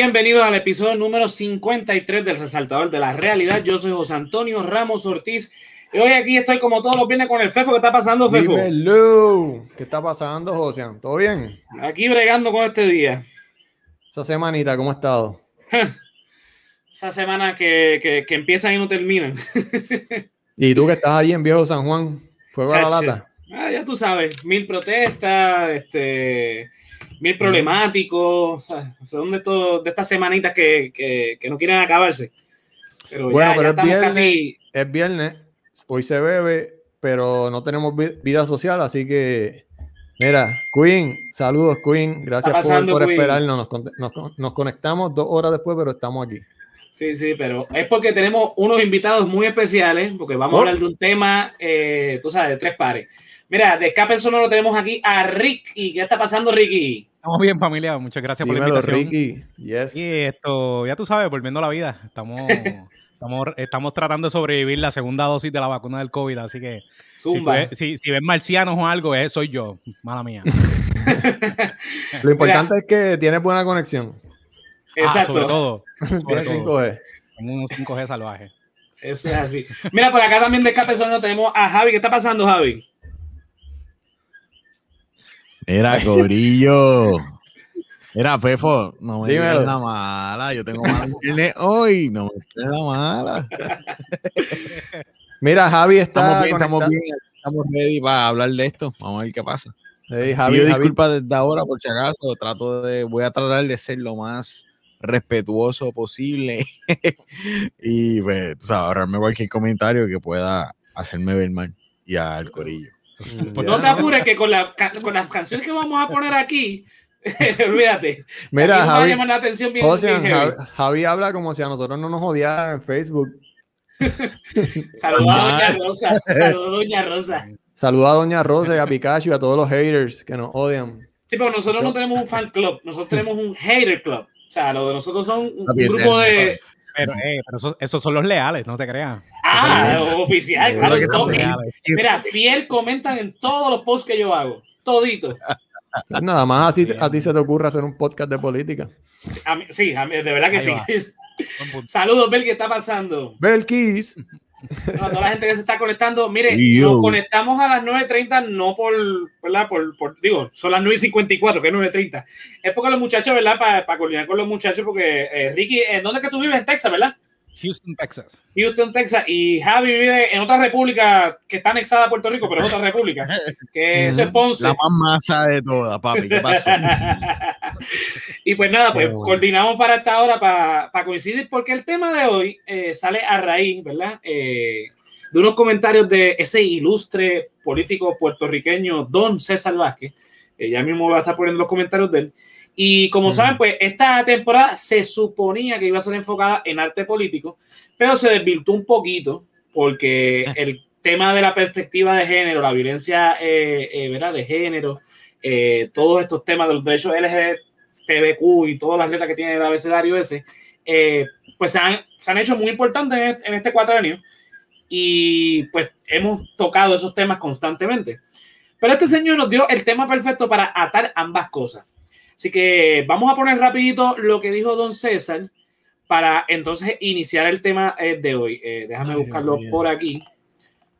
Bienvenidos al episodio número 53 del Resaltador de la Realidad. Yo soy José Antonio Ramos Ortiz y hoy aquí estoy como todos los viernes con el Fefo. ¿Qué está pasando, Fefo? Dímelo. ¿Qué está pasando, José? ¿Todo bien? Aquí bregando con este día. Esa semanita, ¿cómo ha estado? Esa semana que, que, que empiezan y no terminan. ¿Y tú que estás allí en Viejo San Juan? ¿Fuego a la lata? Ah, ya tú sabes, mil protestas, este, mil problemáticos, son de, estos- de estas semanitas que, que, que no quieren acabarse. Pero Bueno, ya, pero ya es viernes. casi, Es viernes, hoy se bebe, pero no tenemos vi- vida social, así que... Mira, Queen, saludos Queen, gracias por, pasando, por Queen? esperarnos. Nos, nos- nos conectamos dos horas después, pero estamos aquí. sí, sí, pero es porque tenemos unos invitados muy especiales, porque vamos a Oh. hablar de un tema, eh, tú sabes, de tres pares. Mira, de escape sonoro tenemos aquí a Ricky. ¿Qué está pasando, Ricky? Estamos bien, familia. Muchas gracias por la invitación. Ricky. Yes. Y esto, ya tú sabes, volviendo a la vida. Estamos, estamos, estamos tratando de sobrevivir la segunda dosis de la vacuna del COVID. Así que si, tú ves- si, si ves marcianos o algo, eh, soy yo. Mala mía. Lo importante es que tienes buena conexión. Ah, Exacto. sobre todo. Sobre Tienes todo. 5G. Tengo unos 5G salvajes. Eso es así. Mira, por acá también de escape sonoro tenemos a Javi. ¿Qué está pasando, Javi? Mira, Corillo. Mira, Fefo, no me digas la mala. Yo tengo mala internet hoy. No me digas la mala. Mira, Javi está. Estamos bien, estamos bien. Estamos ready para hablar de esto. Vamos a ver qué pasa. Hey, Javi, Pido Javi, disculpas desde ahora por si acaso. Trato de, voy a tratar de ser lo más respetuoso posible y pues, ahorrarme cualquier comentario que pueda hacerme ver mal y al corillo. Pues no te apures que con, la, con las canciones que vamos a poner aquí, olvídate. Mira, Javi, llamar la atención bien, José, bien heavy. Javi, Javi habla como si a nosotros no nos odiaran en Facebook. Saludos a Doña Rosa. Saludos a Doña Rosa. Saluda a Doña Rosa y a Pikachu y a todos los haters que nos odian. Sí, pero nosotros no tenemos un fan club, nosotros tenemos un hater club. O sea, lo de nosotros son un, grupo de. Pero, eh, pero esos, esos son los leales, no te creas. Ah, oficial, claro. que son leales. Mira, fiel comentan en todos los posts que yo hago. Todito. Nada más así a ti se te ocurre hacer un podcast de política. A mí- sí, a mí- de verdad que Ahí sí. Saludos, Bel, ¿qué está pasando? Belkis. A toda la gente que se está conectando. Mire, yo. nos conectamos a las 9.30, no por, ¿verdad? Por, por- digo, son las 9.54, que es 9.30. Es porque los muchachos, ¿verdad? Para coordinar con los muchachos, porque eh, Ricky, ¿en dónde es que tú vives? En Texas, ¿verdad? Houston, Texas. Houston, Texas, y Javi vive en otra república que está anexada a Puerto Rico, pero es otra república, que es Ponce. La más masa de todas, papi. ¿Qué pasó? y pues nada, pues Bueno. coordinamos para esta hora para coincidir, porque el tema de hoy eh, sale a raíz, ¿verdad? Eh, de unos comentarios de ese ilustre político puertorriqueño, don César Vázquez. Eh, ya mismo va a estar poniendo los comentarios de él. Y como saben, pues esta temporada se suponía que iba a ser enfocada en arte político, pero se desvirtuó un poquito porque el tema de la perspectiva de género, la violencia eh, eh, ¿verdad? de género, eh, todos estos temas de los derechos LGTBQ y todas las letras que tiene el abecedario ese, pues se han, se han hecho muy importantes en este, en este cuatrenio y pues hemos tocado esos temas constantemente. Pero este señor nos dio el tema perfecto para atar ambas cosas. Así que vamos a poner rapidito lo que dijo don César para entonces iniciar el tema eh, de hoy. Eh, déjame Ay, buscarlo por aquí.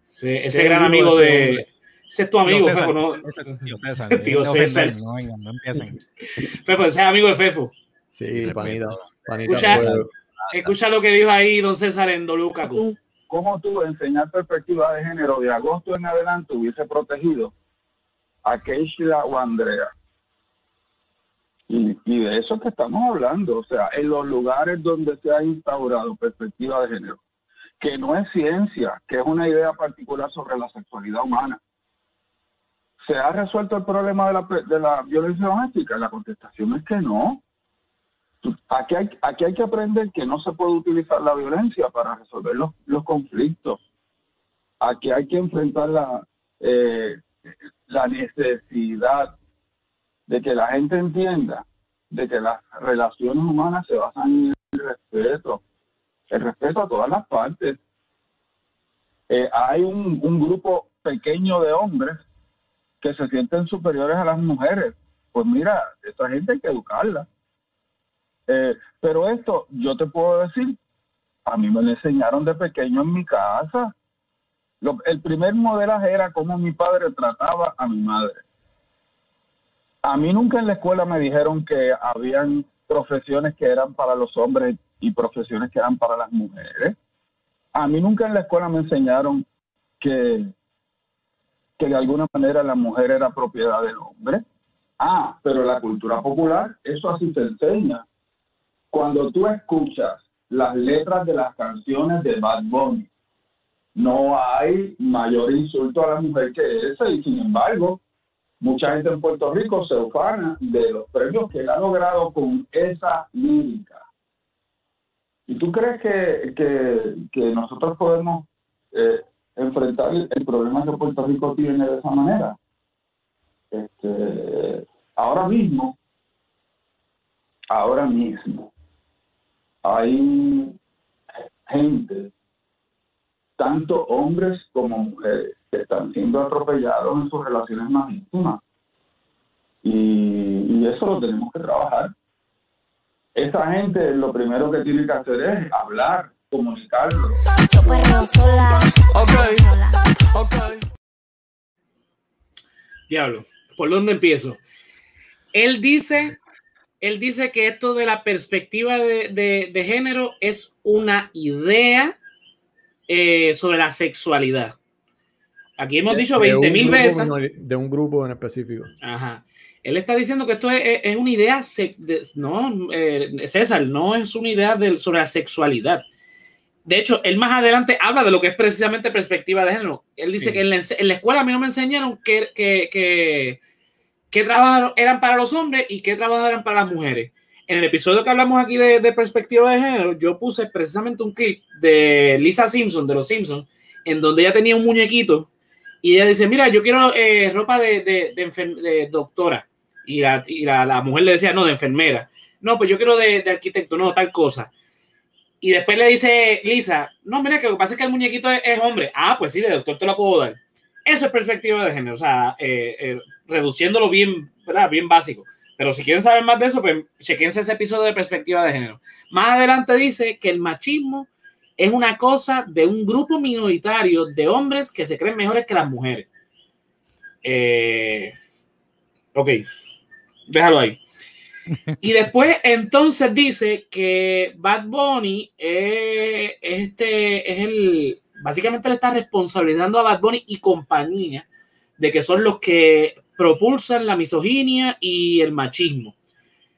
Ese, ese ¿Qué gran amigo ese de... hombre? Ese es tu amigo, Tío César, Fefo, ¿no? ese es Tío César. Tío César. No vengan, no empiecen. Fefo, ese es amigo de Fefo. Sí, panita. panita Escucha, fuego. escucha lo que dijo ahí don César en tú, cómo tú enseñar perspectiva de género de agosto en adelante hubiese protegido a Keishla o Andrea. Y, y de eso que estamos hablando, o sea, en los lugares donde se ha instaurado perspectiva de género, que no es ciencia, que es una idea particular sobre la sexualidad humana. ¿Se ha resuelto el problema de la, de la violencia doméstica? La contestación es que no. Aquí hay, aquí hay que aprender que no se puede utilizar la violencia para resolver los, los conflictos. Aquí hay que enfrentar la, eh, la necesidad de que la gente entienda de que las relaciones humanas se basan en el respeto, el respeto a todas las partes. Eh, hay un, grupo pequeño de hombres que se sienten superiores a las mujeres. Pues mira, esa gente hay que educarla Eh, pero esto, yo te puedo decir, a mí me lo enseñaron de pequeño en mi casa. El primer modelaje era cómo mi padre trataba a mi madre. A mí nunca en la escuela me dijeron que habían profesiones que eran para los hombres y profesiones que eran para las mujeres. A mí nunca en la escuela me enseñaron que, que de alguna manera la mujer era propiedad del hombre. Ah, pero la cultura popular, eso así te enseña. Cuando tú escuchas las letras de las canciones de Bad Bunny, no hay mayor insulto a la mujer que ese y sin embargo, mucha gente en Puerto Rico se ufana de los premios que él ha logrado con esa lírica. ¿Y tú crees que, que, que nosotros podemos eh, enfrentar el, problema que Puerto Rico tiene de esa manera? Este, ahora mismo, ahora mismo, hay gente, tanto hombres como mujeres, que están siendo atropellados en sus relaciones más íntimas. Y, y eso lo tenemos que trabajar. Esa gente lo primero que tiene que hacer es hablar, comunicarlo. Yo perreo sola. sola. Diablo, ¿por dónde empiezo? Él dice, él dice que esto de la perspectiva de, de- de género es una idea eh, sobre la sexualidad. Aquí hemos dicho De un 20 mil veces. De un grupo en específico. Ajá. Él está diciendo que esto es, es- es una idea, no, eh, César, no es una idea del- sobre la sexualidad. De hecho, él más adelante habla de lo que es precisamente perspectiva de género. Él dice Sí. que en la, ense- en la escuela a mí no me enseñaron que, que, que, qué trabajos eran para los hombres y qué trabajos eran para las mujeres. En el episodio que hablamos aquí de, de perspectiva de género, yo puse precisamente un clip de Lisa Simpson, de los Simpsons, en donde ella tenía un muñequito y ella dice, mira, yo quiero eh, ropa de, de, de de doctora. Y, la, y la, la mujer le decía, no, de enfermera. No, pues yo quiero de arquitecto, no, tal cosa. Y después le dice Lisa, no, mira, que lo que pasa es que el muñequito es, es hombre. Ah, pues sí, de doctor te lo puedo dar. Eso es perspectiva de género, o sea, eh, eh, reduciéndolo bien, ¿verdad? Bien básico. Pero si quieren saber más de eso, pues chequense ese episodio de perspectiva de género. Más adelante dice que el machismo es una cosa de un grupo minoritario de hombres que se creen mejores que las mujeres. Eh, ok, déjalo ahí. Y después entonces dice que Bad Bunny eh, este es el básicamente le está responsabilizando a Bad Bunny y compañía de que son los que propulsan la misoginia y el machismo.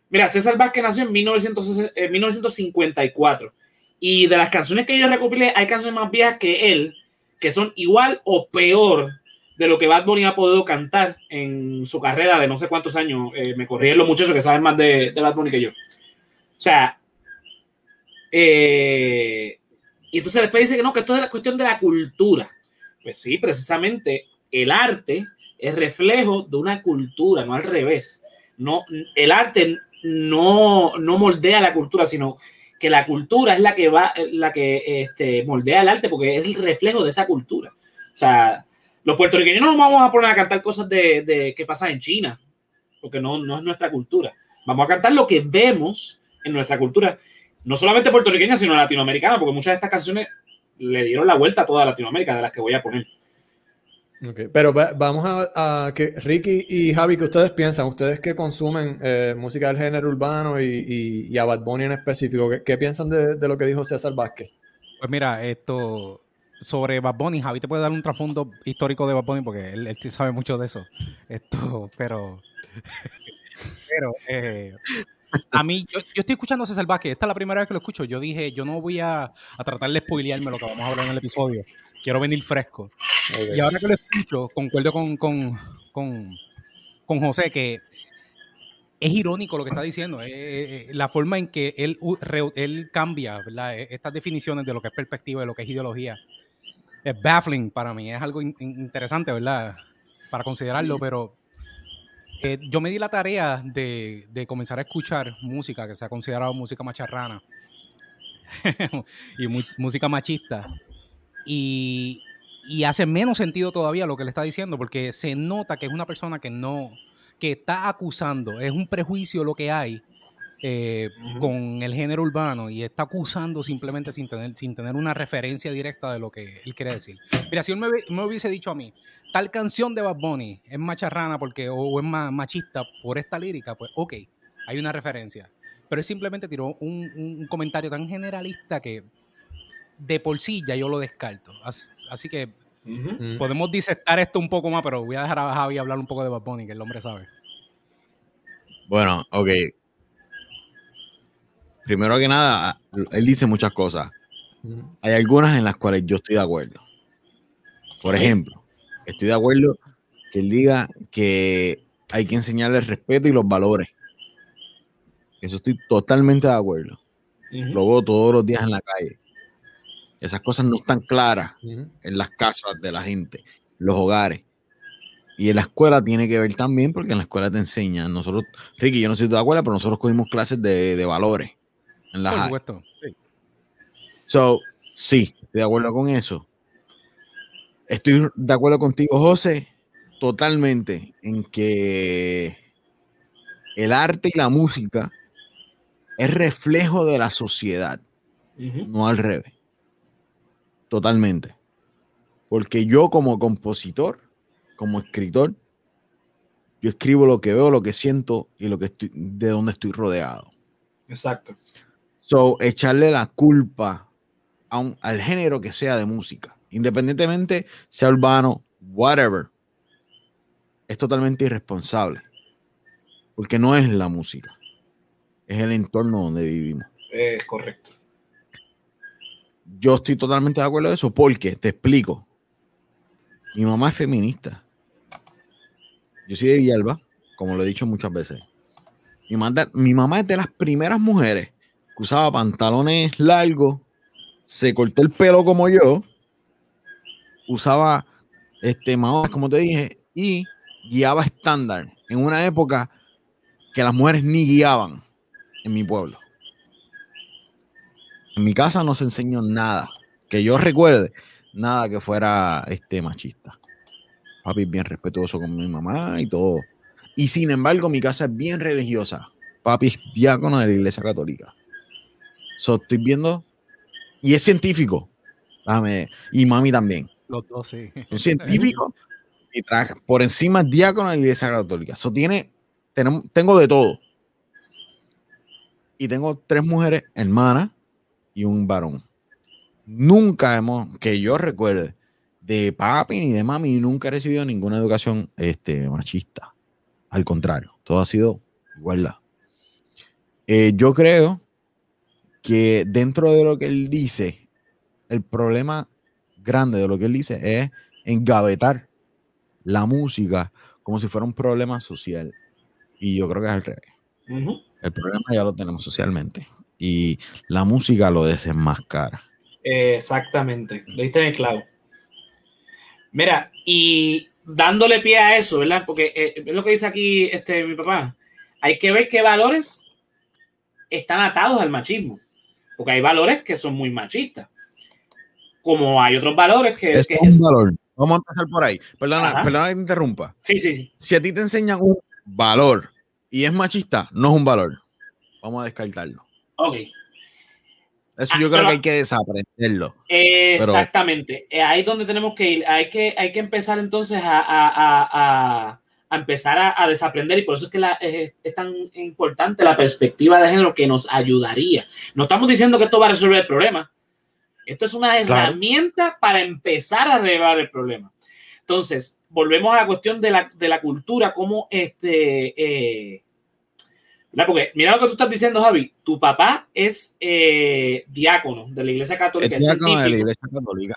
Mira, César Vázquez nació en 1960 en 1954 y de las canciones que yo recopilé hay canciones más viejas que él que son igual o peor de lo que Bad Bunny ha podido cantar en su carrera de no sé cuántos años. Eh, me corrían los muchachos que saben más de, de Bad Bunny que yo. O sea, eh, y entonces después dice que no, que esto es la cuestión de la cultura. Pues sí, precisamente el arte es reflejo de una cultura, no al revés. No, el arte no, no moldea la cultura, sino que la cultura es la que va, la que este, moldea el arte, porque es el reflejo de esa cultura. O sea, los puertorriqueños no nos vamos a poner a cantar cosas de, de que pasa en China, porque no, no es nuestra cultura. Vamos a cantar lo que vemos en nuestra cultura, no solamente puertorriqueña, sino latinoamericana, porque muchas de estas canciones le dieron la vuelta a toda Latinoamérica, de las que voy a poner. Ok, Pero va- vamos a, que Ricky y Javi, ¿qué ustedes piensan? Ustedes que consumen eh, música del género urbano y, y- y a Bad Bunny en específico, ¿qué, qué piensan de, de lo que dijo César Vázquez? Pues mira, esto sobre Bad Bunny, Javi te puede dar un trasfondo histórico de Bad Bunny porque él, él sabe mucho de eso. Esto, pero. Pero, eh, a mí, yo, yo estoy escuchando a César Vázquez, esta es la primera vez que lo escucho. Yo dije, yo no voy a, a tratar de spoilearme lo que vamos a hablar en el episodio. Quiero venir fresco. Y ahora que lo escucho, concuerdo con, con, con, con José que es irónico lo que está diciendo. eh, eh, la forma en que él, él cambia ¿verdad? Eh, estas definiciones de lo que es perspectiva, de lo que es ideología. Es baffling para mí. Es algo in- interesante, ¿verdad? Para considerarlo, pero eh, yo me di la tarea de, de comenzar a escuchar música que se ha considerado música macharrana y música machista. Y, y hace menos sentido todavía lo que le está diciendo, porque se nota que es una persona que no, que está acusando, es un prejuicio lo que hay eh, con el género urbano y está acusando simplemente sin tener, sin tener una referencia directa de lo que él quiere decir. Mira, si él me, hubie- me hubiese dicho a mí, tal canción de Bad Bunny es macharrana porque, o, o es ma- machista por esta lírica, pues ok, hay una referencia. Pero él simplemente tiró un, un comentario tan generalista que de por sí ya yo lo descarto. Así, así que Ujú. Mm. podemos disectar esto un poco más, pero voy a dejar a Javi hablar un poco de Bad Bunny, que el hombre sabe. Bueno, ok. Primero que nada, él dice muchas cosas. Hay algunas en las cuales yo estoy de acuerdo. Por ejemplo, estoy de acuerdo que él diga que hay que enseñarle el respeto y los valores. Eso estoy totalmente de acuerdo. Lo veo todos los días en la calle. Esas cosas no están claras en las casas de la gente, los hogares. Y en la escuela tiene que ver también, porque en la escuela te enseñan. Nosotros, Ricky, yo no soy de acuerdo, pero nosotros cogimos clases de, de valores en la Por supuesto. Sí. So, sí, estoy de acuerdo con eso. Estoy de acuerdo contigo, José, totalmente en que el arte y la música es reflejo de la sociedad, no al revés. Totalmente. Porque yo como compositor, como escritor, yo escribo lo que veo, lo que siento y lo que estoy, de donde estoy rodeado. Exacto. So, echarle la culpa a un- al género que sea de música, independientemente sea urbano, whatever, es totalmente irresponsable. Porque no es la música, es el entorno donde vivimos. Es correcto. Yo estoy totalmente de acuerdo de eso porque, te explico, mi mamá es feminista. Yo soy de Villalba, como lo he dicho muchas veces. Mi, mamá es de las primeras mujeres usaba pantalones largos, se cortó el pelo como yo, usaba este maones, como te dije, y guiaba estándar en una época que las mujeres ni guiaban en mi pueblo. En mi casa no se enseñó nada, que yo recuerde, nada que fuera este machista. Papi es bien respetuoso con mi mamá y todo. Y sin embargo, mi casa es bien religiosa. Papi es diácono de la iglesia católica. So, estoy viendo. Y es científico. Déjame- y mami también. Los dos, sí. Un científico y trabaja por encima es diácono de la iglesia católica. Eso tiene, tenemos, tengo de todo. Y tengo tres mujeres hermanas y un varón. Nunca hemos, que yo recuerde, de papi ni de mami, nunca he recibido ninguna educación este, machista. Al contrario, todo ha sido igualdad. Eh, yo creo que dentro de lo que él dice, el problema grande de lo que él dice es engavetar la música como si fuera un problema social. Y yo creo que es al revés. El problema ya lo tenemos socialmente. Y la música lo desenmascara. Exactamente, le diste en el clavo. Mira, y dándole pie a eso, ¿verdad? Porque eh, es lo que dice aquí este, mi papá. Hay que ver qué valores están atados al machismo. Porque hay valores que son muy machistas. Como hay otros valores que... Es que un es- valor. Vamos a empezar por ahí. Perdona, Ajá. perdona que te interrumpa. sí, sí, sí. Si a ti te enseñan un valor y es machista, no es un valor. Vamos a descartarlo. Ok. Eso Ah, yo creo pero- que hay que desaprenderlo. Exactamente. Eh, Ahí es donde tenemos que ir. Hay que, hay que empezar entonces a, a- a- a- a empezar a, a desaprender y por eso es que la- es, es tan importante la perspectiva de género que nos ayudaría. No estamos diciendo que esto va a resolver el problema. Esto es una Claro. herramienta para empezar a arreglar el problema. Entonces, volvemos a la cuestión de la, de la cultura, como este... eh. Porque mira lo que tú estás diciendo, Javi. Tu papá es eh, diácono de la Iglesia Católica, Es diácono de la iglesia católica.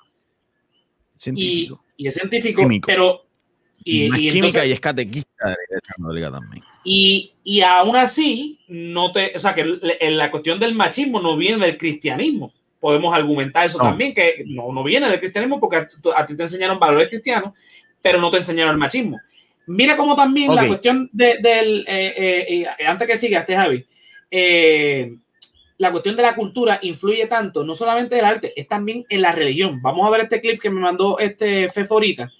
y, es científico, Químico. pero y, Más y química entonces- y es catequista de la católica también. y, y aún así no te, o sea que la cuestión del machismo no viene del cristianismo. Podemos argumentar eso No. también, que no, no viene del cristianismo porque a, a ti te enseñaron valores cristianos, pero no te enseñaron el machismo. Mira cómo también la Ok. cuestión de- del, eh, eh, eh, antes que sigas, este Javi, eh, la cuestión de la cultura influye tanto, no solamente en el arte, es también en la religión. Vamos a ver este clip que me mandó este Fefo ahorita,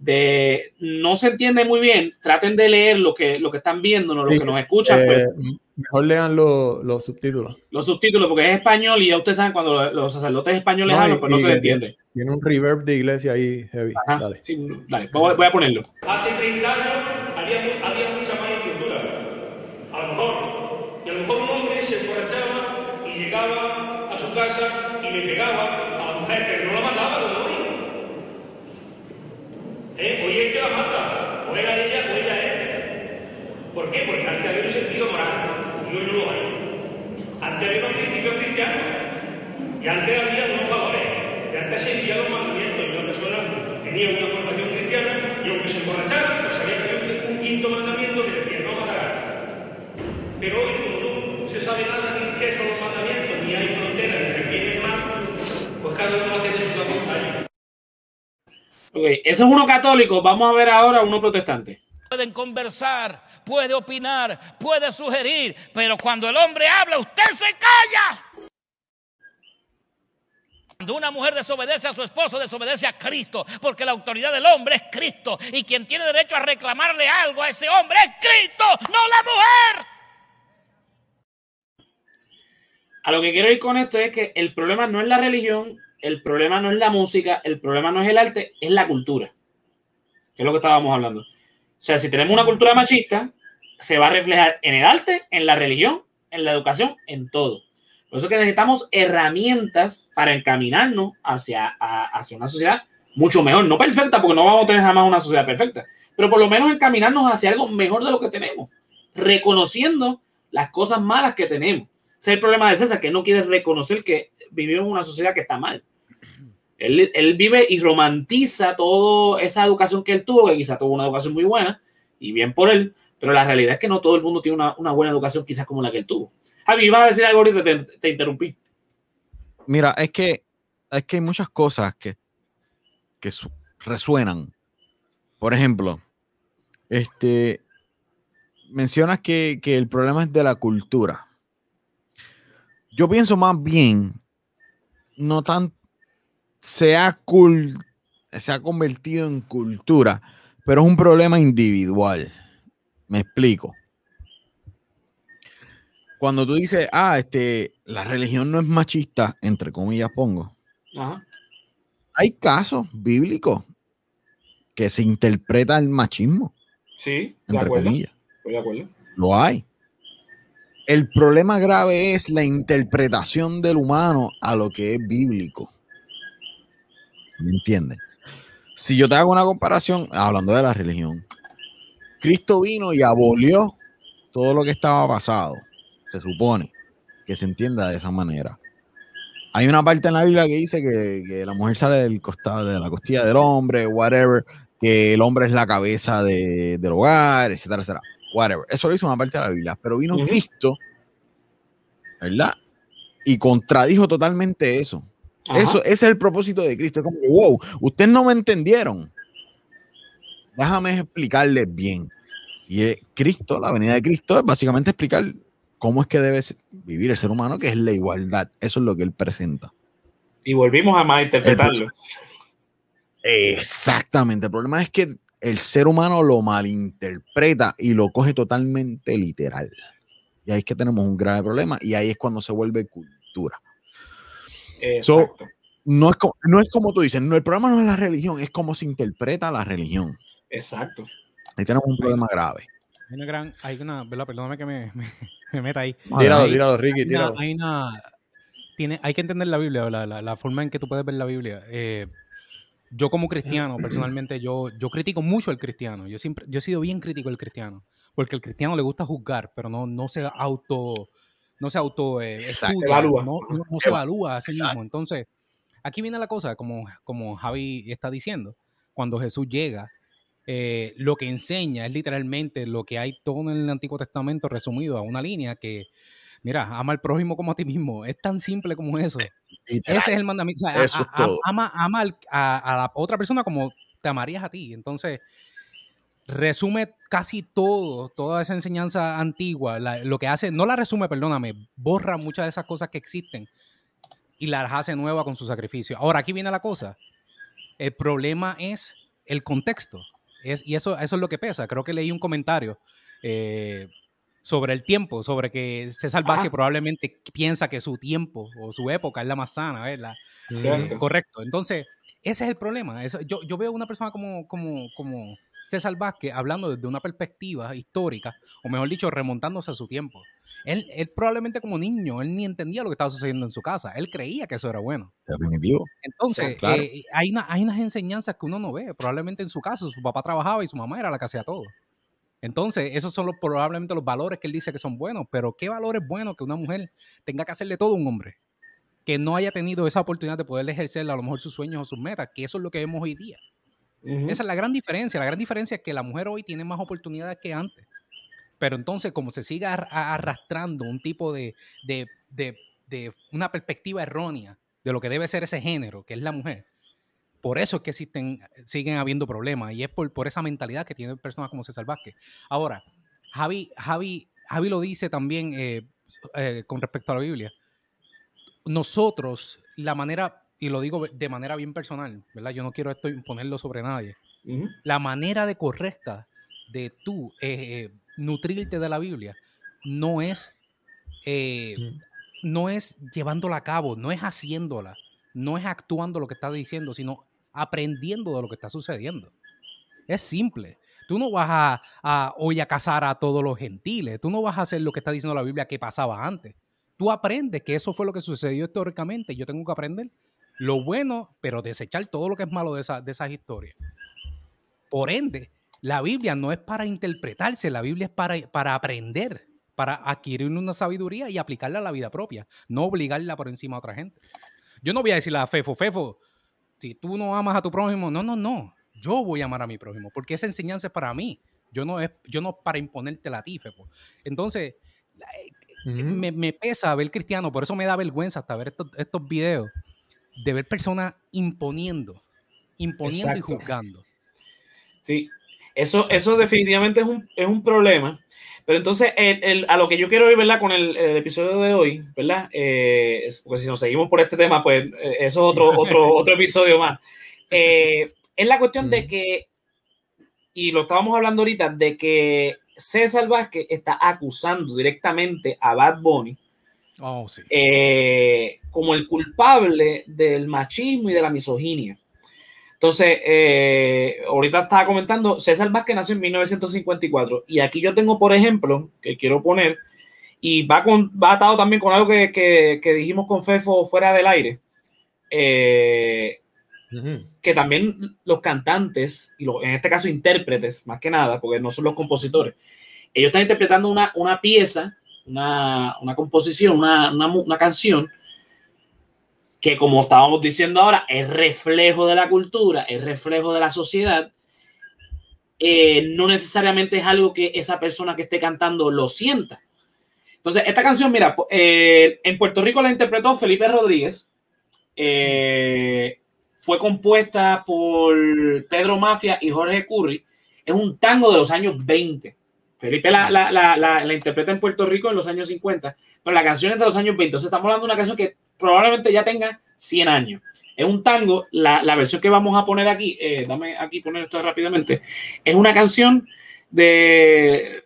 de no se entiende muy bien, traten de leer lo que, lo que están viendo, no lo Sí, que nos escuchan, pues, Eh, mejor lean lo- los subtítulos. los subtítulos, porque es español y ya ustedes saben cuando lo- los sacerdotes españoles No, y- hablan, pues no y se que entiende. Tiene un reverb de iglesia ahí heavy. Ajá, Dale. sí, dale, voy, voy a ponerlo. Hace 30 años había, había ¿Por qué? Porque antes había un sentido moral y hoy no lo hay. Antes había unos principios cristianos y antes había unos valores. Y antes se seguía los mandamientos y una persona tenía una formación cristiana y aunque se emborrachara, pues sabía que había un quinto mandamiento que decía no matarás. Pero hoy, como no se sabe nada ni qué son los mandamientos, ni hay fronteras entre bien y mal, pues cada uno hace de su cosa. Ok, ese es uno católico, vamos a ver ahora uno protestante. Pueden conversar, puede opinar, puede sugerir, pero cuando el hombre habla, usted se calla. Cuando una mujer desobedece a su esposo, desobedece a Cristo, porque la autoridad del hombre es Cristo, y quien tiene derecho a reclamarle algo a ese hombre es Cristo, no la mujer. A lo que quiero ir con esto es que el problema no es la religión, el problema no es la música, el problema no es el arte, es la cultura. Es lo que estábamos hablando. O sea, si tenemos una cultura machista, se va a reflejar en el arte, en la religión, en la educación, en todo. Por eso es que necesitamos herramientas para encaminarnos hacia, hacia una sociedad mucho mejor. No perfecta, porque no vamos a tener jamás una sociedad perfecta, pero por lo menos encaminarnos hacia algo mejor de lo que tenemos, reconociendo las cosas malas que tenemos. Ese es el problema de César, que no quiere reconocer que vivimos en una sociedad que está mal. Él, él vive y romantiza toda esa educación que él tuvo, que quizá tuvo una educación muy buena, y bien por él, pero la realidad es que no todo el mundo tiene una, buena educación quizás como la que él tuvo. Javi, ibas a decir algo ahorita, te, te interrumpí. Mira, es que, es que hay muchas cosas que, que su- resuenan. Por ejemplo, este, mencionas que, que el problema es de la cultura. Yo pienso más bien, no tan se cul- se ha convertido en cultura, pero es un problema individual. Me explico. Cuando tú dices, ah, este, la religión no es machista, entre comillas pongo, Ajá. hay casos bíblicos que se interpreta el machismo, Sí, de entre acuerdo. comillas. Estoy de acuerdo. Lo hay. El problema grave es la interpretación del humano a lo que es bíblico. ¿Me entiendes? Si yo te hago una comparación, hablando de la religión, Cristo vino y abolió todo lo que estaba pasado. Se supone que se entienda de esa manera. Hay una parte en la Biblia que dice que, que la mujer sale del costado de la costilla del hombre, whatever, que el hombre es la cabeza de- del hogar, etcétera, etcétera. Whatever. Eso lo hizo una parte de la Biblia. Pero vino. Cristo, ¿verdad? Y contradijo totalmente eso. Ajá. Eso, ese es el propósito de Cristo. Es como wow, ustedes no me entendieron. Déjame explicarles bien. Y Cristo, la venida de Cristo, es básicamente explicar cómo es que debe vivir el ser humano, que es la igualdad. Eso es lo que él presenta. Y volvimos a malinterpretarlo. Exactamente. El problema es que el ser humano lo malinterpreta y lo coge totalmente literal. Y ahí es que tenemos un grave problema y ahí es cuando se vuelve cultura. So. No es, como, no es como tú dices, no, el problema no es la religión, es cómo se interpreta la religión. Exacto. Ahí tenemos un problema grave. Hay una gran, hay una, ¿verdad? Perdóname que me, me, me meta ahí. Tíralo, Hay- tíralo, Ricky, hay una- tíralo. hay una- tiene, hay que entender la Biblia, la, la- la forma en que tú puedes ver la Biblia. Eh, yo como cristiano, personalmente, yo, yo critico mucho al cristiano. Yo siempre, yo he sido bien crítico del cristiano, porque al cristiano le gusta juzgar, pero no, no se auto, no se auto eh, Exacto. estudia, Evalúa. no, no- no se evalúa a sí Exacto. mismo. Entonces, aquí viene la cosa, como, como Javi está diciendo, cuando Jesús llega, eh, lo que enseña es literalmente lo que hay todo en el Antiguo Testamento resumido a una línea que, mira, ama al prójimo como a ti mismo. Es tan simple como eso. Literal. Ese es el mandamiento. O sea, a- Eso es a- a- todo. ama ama al- a, la otra persona como te amarías a ti. Entonces, resume casi todo, toda esa enseñanza antigua. la- lo que hace, no la resume, perdóname, borra muchas de esas cosas que existen y las hace nuevas con su sacrificio. Ahora, aquí viene la cosa. El problema es el contexto. Es, y eso, eso es lo que pesa. Creo que leí un comentario eh, sobre el tiempo, sobre que César Vázquez probablemente piensa que su tiempo o su época es la más sana, ¿verdad? Cierto. Correcto. Entonces, ese es el problema. Eso- yo, yo veo una persona como, como, como César Vázquez hablando desde una perspectiva histórica, o mejor dicho, remontándose a su tiempo. Él, él probablemente como niño, él ni entendía lo que estaba sucediendo en su casa. Él creía que eso era bueno. Definitivo. Entonces, claro. eh, hay, una- hay unas enseñanzas que uno no ve. Probablemente en su caso, su papá trabajaba y su mamá era la que hacía todo. Entonces, esos son los, probablemente los valores que él dice que son buenos. Pero, ¿qué valor es bueno que una mujer tenga que hacerle todo a un hombre? Que no haya tenido esa oportunidad de poder ejercer a lo mejor sus sueños o sus metas, que eso es lo que vemos hoy día. Esa es la gran diferencia. La gran diferencia es que la mujer hoy tiene más oportunidades que antes. Pero entonces, como se sigue ar- a- arrastrando un tipo de, de- de- de una perspectiva errónea de lo que debe ser ese género, que es la mujer, por eso es que existen, siguen habiendo problemas. Y es por, por esa mentalidad que tienen personas como César Vázquez. Ahora, Javi, Javi, Javi lo dice también eh, eh, con respecto a la Biblia. Nosotros, la manera, y lo digo de manera bien personal, ¿verdad? Yo no quiero esto imponerlo sobre nadie Ujú. la manera de correcta de tú eh, eh, nutrirte de la Biblia no es eh, no es llevándola a cabo, no es haciéndola, no es actuando lo que está diciendo, sino aprendiendo de lo que está sucediendo. Es simple. Tú no vas a, a hoy a casar a todos los gentiles, tú no vas a hacer lo que está diciendo la Biblia que pasaba antes. Tú aprendes que eso fue lo que sucedió históricamente. Yo tengo que aprender lo bueno, pero desechar todo lo que es malo de, esa- de esas historias. Por ende, la Biblia no es para interpretarse, la Biblia es para, para aprender, para adquirir una sabiduría y aplicarla a la vida propia, no obligarla por encima a otra gente. Yo no voy a decirle a Fefo, Fefo, si tú no amas a tu prójimo, no, no, no, yo voy a amar a mi prójimo, porque esa enseñanza es para mí, yo no es, yo no para imponértela a ti, Fefo. Entonces, Ujú. me, me pesa ver cristiano, por eso me da vergüenza hasta ver estos, estos videos de ver personas imponiendo, imponiendo y juzgando. Sí, eso, eso definitivamente es un, es un problema. Pero entonces, el- el- a lo que yo quiero ir, ¿verdad? Con el, el episodio de hoy, ¿verdad? Eh, es- porque si nos seguimos por este tema, pues eh, eso es otro, otro, otro episodio más. Eh, es la cuestión de que, y lo estábamos hablando ahorita, de que César Vázquez está acusando directamente a Bad Bunny Oh, sí. eh, como el culpable del machismo y de la misoginia. Entonces, eh, ahorita estaba comentando, César Vázquez nació en 1954 y aquí yo tengo, por ejemplo, que quiero poner, y va, con, va atado también con algo que, que- que dijimos con Fefo fuera del aire, eh, que también los cantantes, y los- en este caso intérpretes, más que nada, porque no son los compositores, ellos están interpretando una, una pieza, una, una composición, una, una una canción, que como estábamos diciendo ahora, es reflejo de la cultura, es reflejo de la sociedad. eh, no necesariamente es algo que esa persona que esté cantando lo sienta. Entonces, esta canción, mira, eh, en Puerto Rico la interpretó Felipe Rodríguez. eh, fue compuesta por Pedro Mafia y Jorge Curry. Es un tango de los años 20. Felipe la, la, la, la, interpreta en Puerto Rico en los años 50, pero la canción es de los años 20. Entonces estamos hablando de una canción que probablemente ya tenga 100 años. Es un tango, la, la versión que vamos a poner aquí, eh, dame aquí poner esto rápidamente, es una canción de...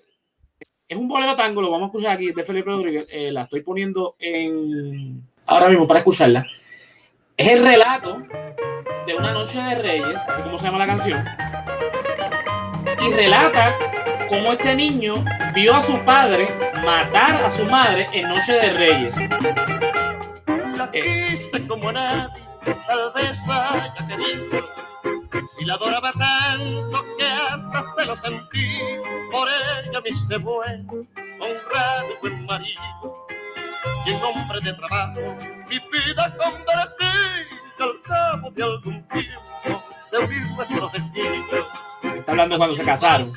Es un bolero tango, lo vamos a escuchar aquí de Felipe Rodríguez. eh, la estoy poniendo en ahora mismo para escucharla. Es el relato de una noche de reyes, así como se llama la canción, y relata cómo este niño vio a su padre matar a su madre en Noche de Reyes. La quise como nadie, tal vez haya querido. Y la adoraba tanto que hasta se lo sentí. Por ella me hice bueno, honrado y buen marido. Y en nombre de trabajo, mi vida convertí. Y al cabo de algún tiempo, de unir nuestros destinos. Está hablando cuando se casaron.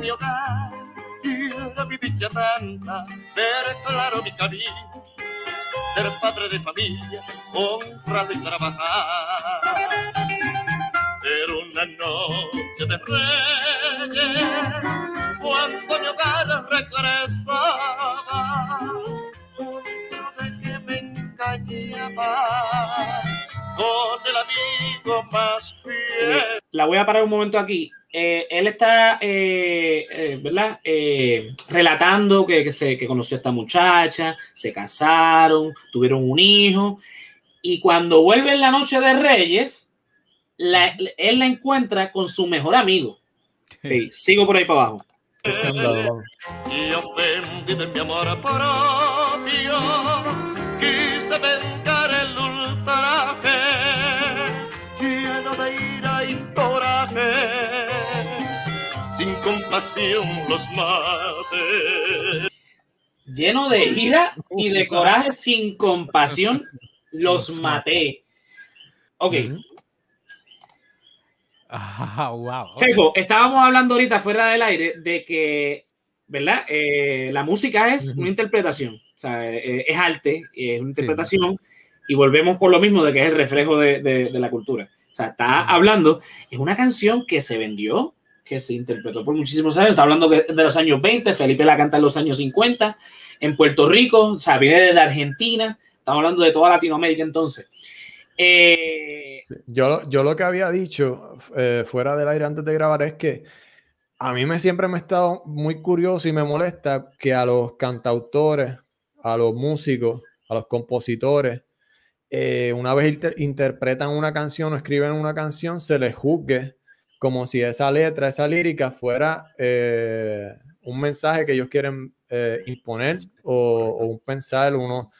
Mi hogar. Padre de familia, y trabajar. Una noche de reyes, cuando mi hogar regresaba, que me engañaba, con el amigo más fiel. La voy a parar un momento aquí. Eh, él está, eh, eh, ¿verdad? Eh, relatando que, que se, que conoció a esta muchacha, se casaron, tuvieron un hijo, y cuando vuelve en la noche de Reyes, la- él la encuentra con su mejor amigo. Sigo por ahí para abajo. Y de mi amor propio, quise compasión los maté. Lleno de ira y de coraje, sin compasión, los maté. Ok, Ah, wow. Fefo, estábamos hablando ahorita fuera del aire de que, ¿verdad? Eh, la música es una interpretación, o sea, eh, es arte, es una interpretación, y volvemos con lo mismo de que es el reflejo de, de- de la cultura. O sea, está hablando, es una canción que se vendió, que se interpretó por muchísimos años, está hablando de los años 20, Felipe la canta en los años 50, en Puerto Rico, o sea, viene de Argentina, estamos hablando de toda Latinoamérica entonces. Eh. Yo, yo lo que había dicho eh, fuera del aire antes de grabar es que a mí me siempre me ha estado muy curioso y me molesta que a los cantautores, a los músicos, a los compositores, eh, una vez inter- interpretan una canción o escriben una canción, se les juzgue como si esa letra, esa lírica fuera eh, un mensaje que ellos quieren eh, imponer o, o un pensar, uno...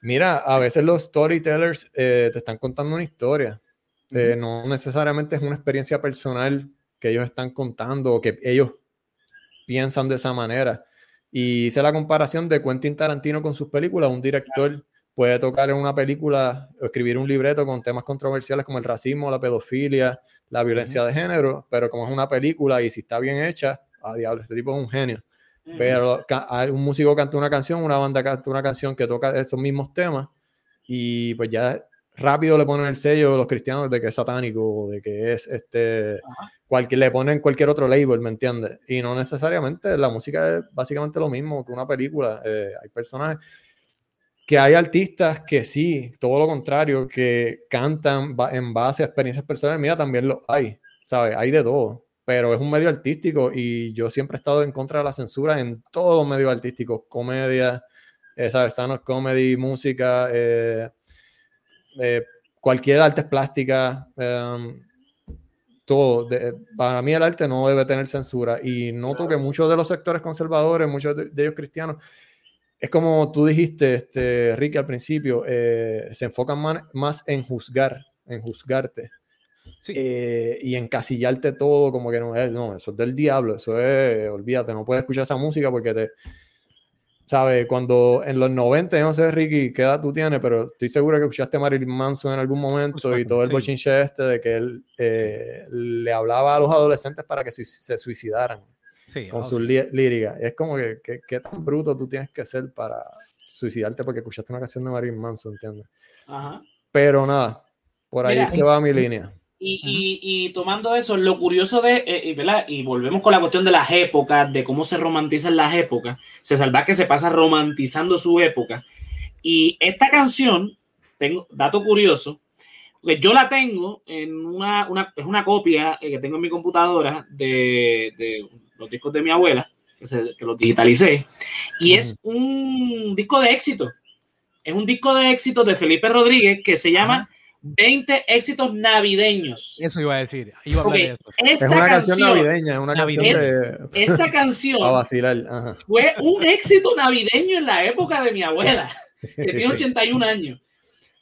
Mira, a veces los storytellers eh, te están contando una historia. No necesariamente es una experiencia personal que ellos están contando o que ellos piensan de esa manera. Y hice la comparación de Quentin Tarantino con sus películas. Un director puede tocar en una película o escribir un libreto con temas controversiales como el racismo, la pedofilia, la violencia de género, pero como es una película y si está bien hecha, a diablo, este tipo es un genio. Pero ca- hay un músico canta una canción, una banda canta una canción que toca esos mismos temas y pues ya rápido le ponen el sello los cristianos de que es satánico, de que es este, cualquier, le ponen cualquier otro label, ¿me entiendes? Y no necesariamente, la música es básicamente lo mismo que una película. eh, hay personajes que hay artistas que sí, todo lo contrario, que cantan en base a experiencias personales. Mira, también lo hay, ¿sabes? Hay de todo, pero es un medio artístico y yo siempre he estado en contra de la censura en todos los medios artísticos, comedia, eh, ¿sabes? Stand-up comedy, música, eh, eh, cualquier artes plásticas, em, todo. De- para mí el arte no debe tener censura y noto que muchos de los sectores conservadores, muchos de, de ellos cristianos, es como tú dijiste, este, Ricky, al principio, eh, se enfocan man- más en juzgar, en juzgarte Sí. eh, y encasillarte todo como que no es, no, eso es del diablo, eso es, olvídate, no puedes escuchar esa música porque te, ¿sabes? Cuando en los 90, yo no sé, Ricky, qué edad tú tienes, pero estoy seguro que escuchaste a Marilyn Manson en algún momento y todo el sí. bochinche este de que él eh, le hablaba a los adolescentes para que se, se suicidaran Sí, con oh, sus sí. lí- líricas. Es como que, que- qué tan bruto tú tienes que ser para suicidarte porque escuchaste una canción de Marilyn Manson, ¿entiendes? ajá. Pero nada, por ahí Mira, es que va mi línea. Y, y- y tomando eso, lo curioso de, eh, y, ¿verdad? y volvemos con la cuestión de las épocas, de cómo se romantizan las épocas, se salva que se pasa romantizando su época. Y esta canción, tengo dato curioso, porque yo la tengo en una, una- es una copia eh, que tengo en mi computadora de, de los discos de mi abuela, que, se- que los digitalicé, y es un disco de éxito. Es un disco de éxito de Felipe Rodríguez que se llama 20 éxitos navideños. Eso iba a decir. Iba a hablar Ok, de eso. Es una canción, canción navideña, es una canción de, esta canción para vacilar. Ajá. fue un éxito navideño en la época de mi abuela, que tiene Sí. 81 años.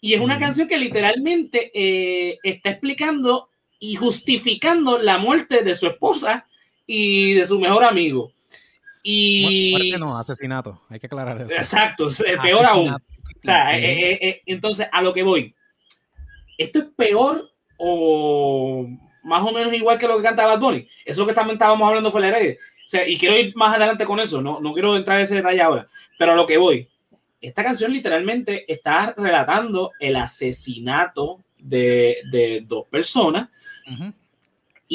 Y es una canción que literalmente eh, está explicando y justificando la muerte de su esposa y de su mejor amigo. Y Muerte no, asesinato. Hay que aclarar eso. Exacto, es peor aún. Asesinato. O sea, Sí. eh, eh, eh, entonces, a lo que voy. ¿Esto es peor o más o menos igual que lo que canta Bad Bunny? Eso que también estábamos hablando fue la heredia. O sea, y quiero ir más adelante con eso, no, no quiero entrar en ese detalle ahora, pero a lo que voy. Esta canción literalmente está relatando el asesinato de, de dos personas Ujú.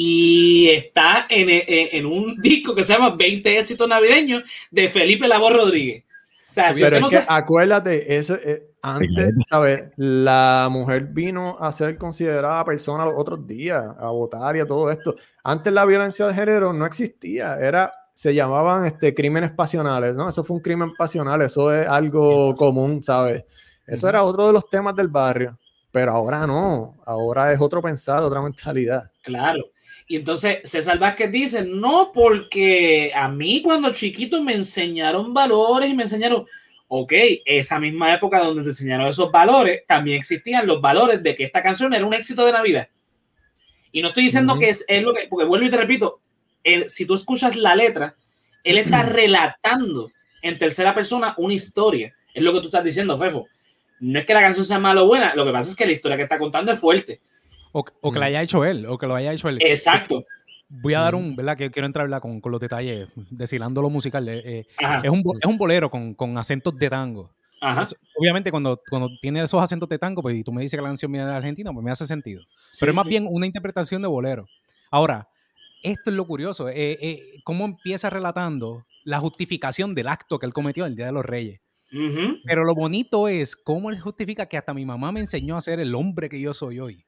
Y está en, en- en un disco que se llama 20 éxitos navideños de Felipe Labor Rodríguez. O sea, si Pero usted es no que se- acuérdate, eso, eh, antes, ¿sabes? La mujer vino a ser considerada persona los otros días, a votar y a todo esto. Antes la violencia de género no existía, era, se llamaban este, crímenes pasionales, ¿no? Eso fue un crimen pasional, eso es algo común, ¿sabes? Eso era otro de los temas del barrio, pero ahora no, ahora es otro pensar, otra mentalidad. Claro. Y entonces César Vázquez dice, no, porque a mí cuando chiquito me enseñaron valores y me enseñaron, ok, esa misma época donde te enseñaron esos valores, también existían los valores de que esta canción era un éxito de Navidad. Y no estoy diciendo que es, es lo que, porque vuelvo y te repito, él- si tú escuchas la letra, él está relatando en tercera persona una historia. Es lo que tú estás diciendo, Fefo. No es que la canción sea mala o buena, lo que pasa es que la historia que está contando es fuerte. O, o que lo haya hecho él, o que lo haya hecho él. Exacto. Voy a dar un, ¿verdad? Que quiero entrar ¿verdad? Con, con los detalles, deshilando lo musical. eh, eh, es, un, es un bolero con, con acentos de tango. Ajá. Eso- obviamente, cuando, cuando tiene esos acentos de tango, pues, y tú me dices que la canción viene de Argentina, pues me hace sentido. Pero es más sí. bien una interpretación de bolero. Ahora, esto es lo curioso. eh, eh, ¿Cómo empieza relatando la justificación del acto que él cometió el Día de los Reyes? Ujú. Pero lo bonito es cómo él justifica que hasta mi mamá me enseñó a ser el hombre que yo soy hoy.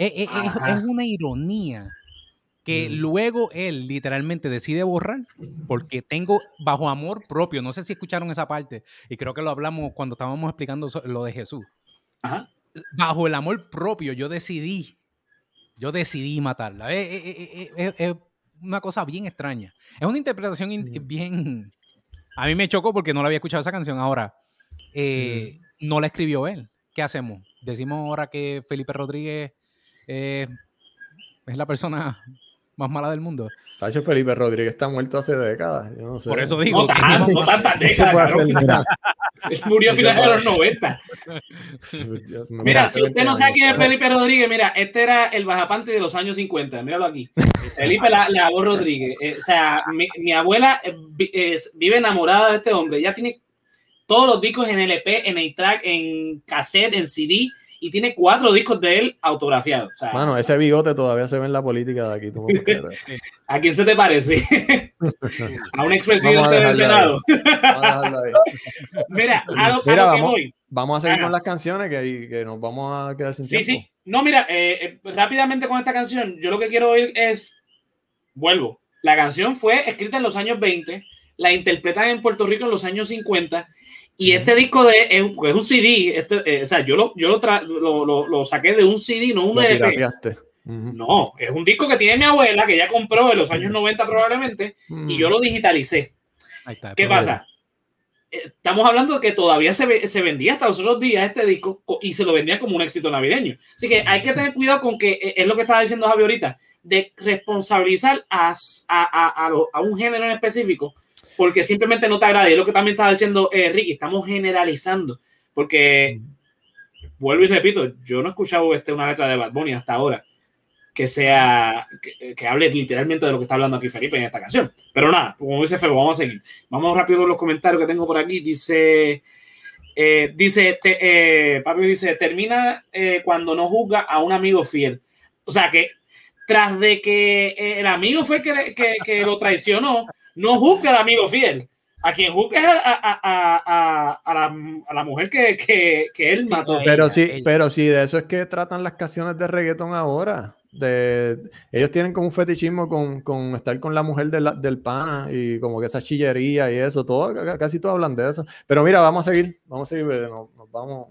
Es, es- es- Ajá. es una ironía que Mm. luego él literalmente decide borrar porque tengo bajo amor propio. No sé si escucharon esa parte y creo que lo hablamos cuando estábamos explicando lo de Jesús. Ajá. Bajo el amor propio yo decidí, yo decidí matarla. Es, es- es- es- es una cosa bien extraña. Es una interpretación in- bien... A mí me chocó porque no la había escuchado esa canción. Ahora, eh, no la escribió él. ¿Qué hacemos? Decimos ahora que Felipe Rodríguez eh, es la persona más mala del mundo. Tacho Felipe Rodríguez está muerto hace décadas. Yo no sé. Por eso digo No, que no tantas décadas. Él murió a finales de los 90. Mira, si usted no sabe quién es Felipe Rodríguez, mira, este era el bajapante de los años 50. Míralo aquí. Felipe la, Lagos Rodríguez. Eh, o sea, mi, mi abuela eh, vive enamorada de este hombre. Ella tiene todos los discos en LP, en A-Track, en cassette, en CD, y tiene cuatro discos de él autografiados. O sea, Mano, ese bigote todavía se ve en la política de aquí. tú. ¿a quién se te parece? a un expresidente del Senado. A. Mira, a lo, que vamos, voy. vamos a seguir Ajá. con las canciones que, que nos vamos a quedar sin Sí, tiempo. sí. No, mira, eh, eh, rápidamente con esta canción, yo lo que quiero oír es, vuelvo, la canción fue escrita en los años 20, la interpretan en Puerto Rico en los años 50, y este disco de, es, un- es un CD, este, eh, o sea, yo, lo, yo lo, tra- lo, lo- lo saqué de un CD, no un LP. Ujú. No, es un disco que tiene mi abuela, que ella compró en los años 90 probablemente, y yo lo digitalicé. Ahí está. ¿Qué pasa? Eh, Estamos hablando de que todavía se, se vendía hasta los otros días este disco co- y se lo vendía como un éxito navideño. Así que hay que tener cuidado con que eh, es lo que estaba diciendo Javi ahorita, de responsabilizar a, a, a- a un género en específico porque simplemente no te agrada. Y es lo que también estaba diciendo eh, Ricky, estamos generalizando. Porque, vuelvo y repito, yo no he escuchado este, una letra de Bad Bunny hasta ahora que sea, que, que hable literalmente de lo que está hablando aquí Felipe en esta canción. Pero nada, como dice Febo, vamos a seguir. Vamos rápido con los comentarios que tengo por aquí. Dice, eh, dice, te- eh, papi dice, termina eh, cuando no juzga a un amigo fiel. O sea que tras de que eh, el amigo fue que, que, que lo traicionó, no juzga al amigo fiel. A quien juzga es a, a, a, a, a la, a la mujer que, que, que él mató. Pero ella, sí, pero sí, de eso es que tratan las canciones de reggaetón ahora. De, ellos tienen como un fetichismo con, con estar con la mujer de la- del pana y como que esa chillería y eso, todo, ca- casi todos hablan de eso. Pero mira, vamos a seguir, vamos a seguir, eh, nos, nos vamos.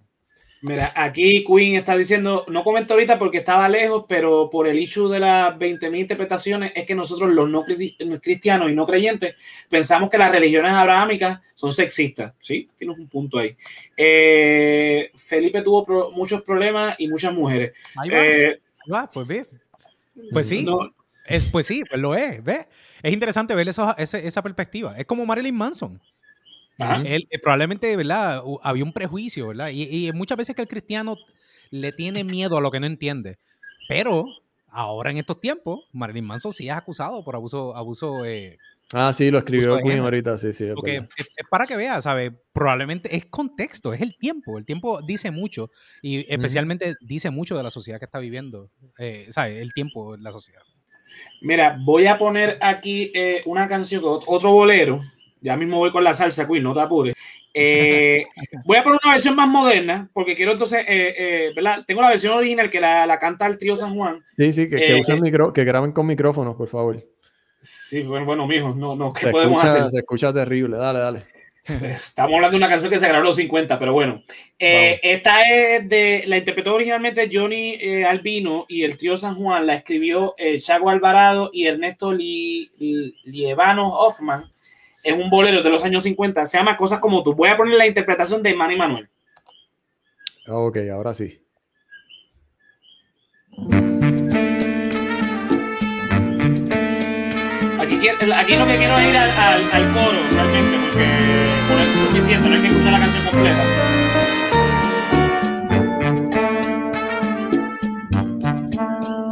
Mira, aquí Queen está diciendo, no comento ahorita porque estaba lejos, pero por el issue de las 20.000 interpretaciones es que nosotros los no cri- cristianos y no creyentes pensamos que las religiones abrahámicas son sexistas. Sí, tienes un punto ahí. Eh, Felipe tuvo pro- muchos problemas y muchas mujeres. Ahí va, Eh, ahí va, pues ve. Pues sí, no, es, pues sí, pues lo es, ¿ves? Es interesante ver ese- esa perspectiva. Es como Marilyn Manson. Él, eh, probablemente, ¿verdad? Había un prejuicio, ¿verdad? Y, y muchas veces que el cristiano le tiene miedo a lo que no entiende. Pero ahora en estos tiempos, Marilyn Manson sí es acusado por abuso, abuso eh, Ah, sí, lo escribió Queen ahorita, sí, sí. es Porque es, es para que veas, ¿sabes? Probablemente es contexto, es el tiempo. El tiempo dice mucho y especialmente dice mucho de la sociedad que está viviendo, eh, ¿sabes? El tiempo la sociedad. Mira, voy a poner aquí eh, una canción, ot- otro bolero. Ya mismo voy con la salsa, Queen, no te apures. Eh, voy a poner una versión más moderna, porque quiero entonces, eh, eh, ¿verdad? Tengo la versión original que la, la canta el trío San Juan. Sí, sí, que, que Eh, usen eh. micro, que graben con micrófonos, por favor. Sí, bueno, bueno, mijo, no, no, ¿qué Se podemos escucha, hacer? se escucha terrible. Dale, dale. Estamos hablando de una canción que se grabó en los 50, pero bueno. Eh, esta es de, la interpretó originalmente Johnny Albino y el trío San Juan, la escribió Chago Alvarado y Ernesto Li- Li- Lievano Hoffman. Es un bolero de los años 50, se llama Cosas como tú. Voy a poner la interpretación de Manny Manuel. Ok, ahora sí. Aquí, lo que quiero es ir al, al- al coro realmente, porque por eso es suficiente, no hay que escuchar la canción completa.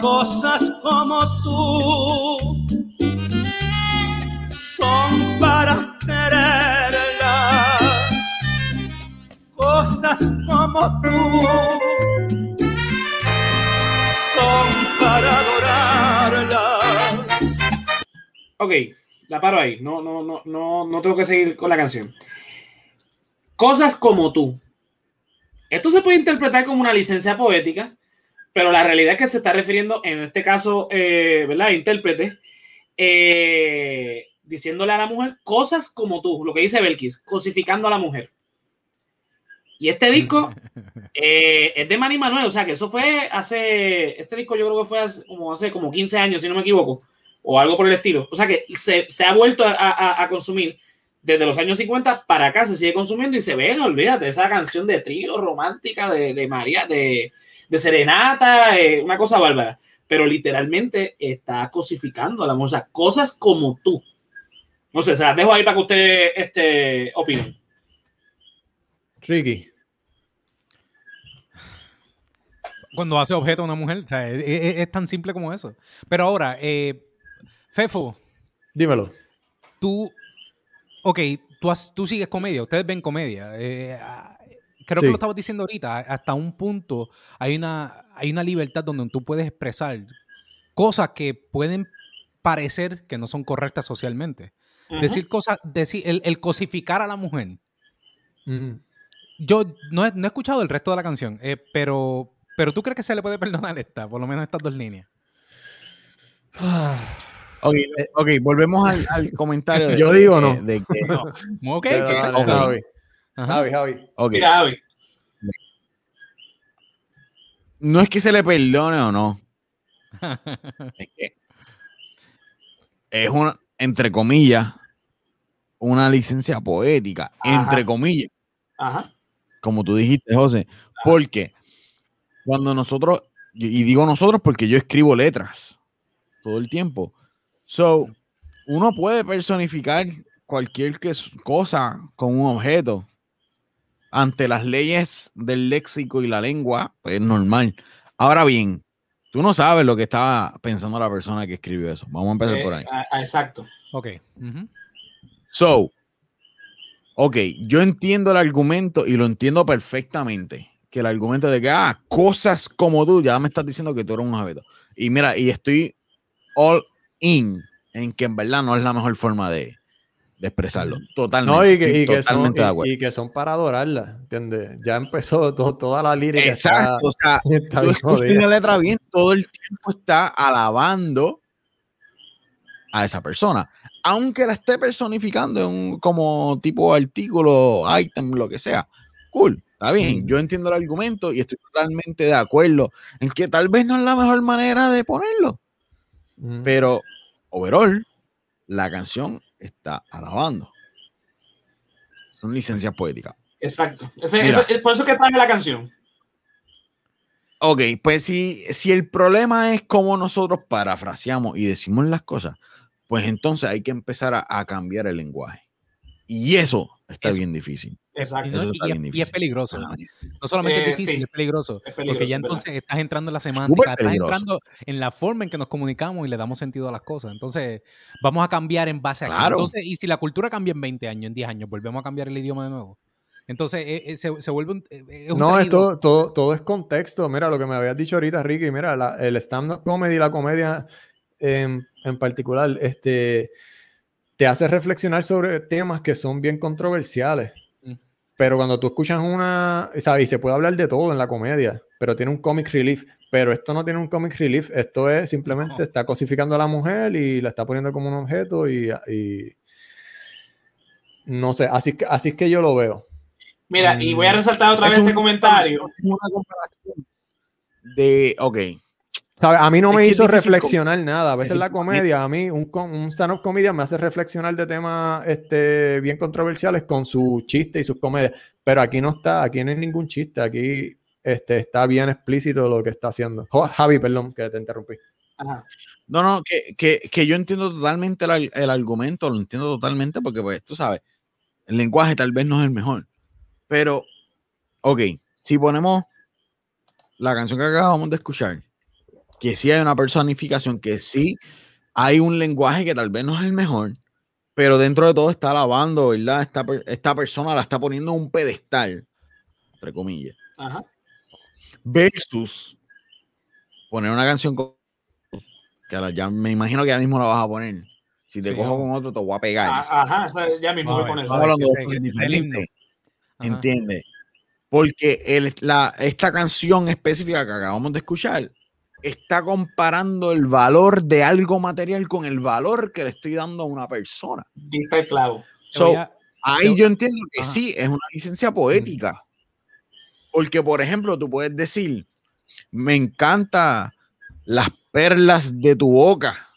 Cosas como tú Cosas como tú son para adorarlas. Ok, la paro ahí. No, no, no, no, no tengo que seguir con la canción. Cosas como tú. Esto se puede interpretar como una licencia poética, pero la realidad es que se está refiriendo, en este caso, eh, ¿verdad? Intérprete, eh, diciéndole a la mujer cosas como tú, lo que dice Belkis, cosificando a la mujer. Y este disco eh, es de Manny Manuel, o sea que eso fue hace, este disco yo creo que fue hace, como hace como 15 años, si no me equivoco, o algo por el estilo. O sea que se, se ha vuelto a, a- a consumir desde los años 50 para acá, se sigue consumiendo y se ve, olvídate, esa canción de trío romántica de, de María, de, de Serenata, eh, una cosa bárbara. Pero literalmente está cosificando a la mujer, o sea, cosas como tú. No sé, se las dejo ahí para que usted este, opinen. Ricky. Cuando hace objeto a una mujer, o sea, es, es- es tan simple como eso. Pero ahora, eh, Fefo, Dímelo. tú, ok, tú, has- tú sigues comedia, ustedes ven comedia. eh, ah, creo Sí. que lo estabas diciendo ahorita, hasta un punto hay una, hay una libertad donde tú puedes expresar cosas que pueden parecer que no son correctas socialmente. Decir cosas, decir, el, el cosificar a la mujer. Ujú. Yo no he, no he escuchado el resto de la canción, eh, pero, pero tú crees que se le puede perdonar esta, por lo menos estas dos líneas. Ok, ok, volvemos al, al comentario. de- Yo digo no. de- de que- No. Ok, que-. Javi. Javi, Javi. ok, Mira, Javi. no es que se le perdone o no. Es que es una, entre comillas, una licencia poética, Ajá. entre comillas, Ajá. Como tú dijiste, José, porque cuando nosotros, y digo nosotros porque yo escribo letras todo el tiempo, so, uno puede personificar cualquier que- cosa con un objeto ante las leyes del léxico y la lengua, pues es normal. Ahora bien, tú no sabes lo que estaba pensando la persona que escribió eso. Vamos a empezar Eh, por ahí. a- a- exacto. Ok. So, ok, yo entiendo el argumento y lo entiendo perfectamente. Que el argumento de que, ah, cosas como tú, ya me estás diciendo que tú eres un abeto. Y mira, y estoy all in en que en verdad no es la mejor forma de, de expresarlo. Totalmente. No, y que, estoy y que son, totalmente de y- y que son para adorarla, ¿entiendes? Ya empezó to- toda la lírica. Exacto, o sea, Está, tú la letra bien, todo el tiempo está alabando a esa persona. Aunque la esté personificando en un, como tipo artículo, item, lo que sea. Cool, está bien. Yo entiendo el argumento y estoy totalmente de acuerdo en que tal vez no es la mejor manera de ponerlo. Pero, overall, la canción está alabando. Son licencias poéticas. Exacto. Ese- ese- es por eso que traje la canción. Ok, pues si, si el problema es cómo nosotros parafraseamos y decimos las cosas, pues entonces hay que empezar a, a cambiar el lenguaje. Y eso está Eso. bien difícil. Y, Exacto. Eso y está es, bien y es peligroso. No solamente Eh, es difícil, sí. es peligroso. Es peligroso, porque ya ¿verdad? entonces estás entrando en la semántica, estás entrando en la forma en que nos comunicamos y le damos sentido a las cosas. Entonces, vamos a cambiar en base a. Claro. Entonces, y si la cultura cambia en 20 años, en 10 años, volvemos a cambiar el idioma de nuevo. Entonces, eh, eh, se, se vuelve un. eh, es un No, es todo, todo, todo es contexto. Mira, lo que me habías dicho ahorita, Ricky, mira, la- el stand-up comedy, la comedia en, en particular, este, te hace reflexionar sobre temas que son bien controversiales. Mm. Pero cuando tú escuchas una, ¿sabes? Y se puede hablar de todo en la comedia, pero tiene un comic relief. Pero esto no tiene un comic relief, esto es simplemente No. está cosificando a la mujer y la está poniendo como un objeto y, y- no sé, así, que- así es que yo lo veo. Mira, y voy a resaltar otra Es vez este comentario. Una comparación de, ok, ¿Sabe? A mí no Es me hizo reflexionar nada. A veces es la comedia, a mí, un, un stand-up comedian me hace reflexionar de temas este, bien controversiales con sus chistes y sus comedias. Pero aquí no está, aquí no hay ningún chiste. Aquí este, está bien explícito lo que está haciendo. Javi, perdón, que te interrumpí. Ajá. No, no, que, que, que yo entiendo totalmente el, el argumento, lo entiendo totalmente porque, pues, tú sabes, el lenguaje tal vez no es el mejor. Pero, ok, si ponemos la canción que acabamos de escuchar, que sí hay una personificación, que sí hay un lenguaje que tal vez no es el mejor, pero dentro de todo está alabando, ¿verdad? Esta, esta persona la está poniendo en un pedestal, entre comillas Ajá. versus poner una canción con, que ahora ya me imagino que ya mismo la vas a poner. Si te Sí, cojo con otro, te voy a pegar. A- Ajá, ya mismo voy a poner. Estamos hablando de Ajá. ¿entiendes? Porque el, la, esta canción específica que acabamos de escuchar está comparando el valor de algo material con el valor que le estoy dando a una persona. El clavo. Voy So, a- Ahí yo entiendo que Ajá. sí, es una licencia poética. Porque, por ejemplo, tú puedes decir, me encanta las perlas de tu boca,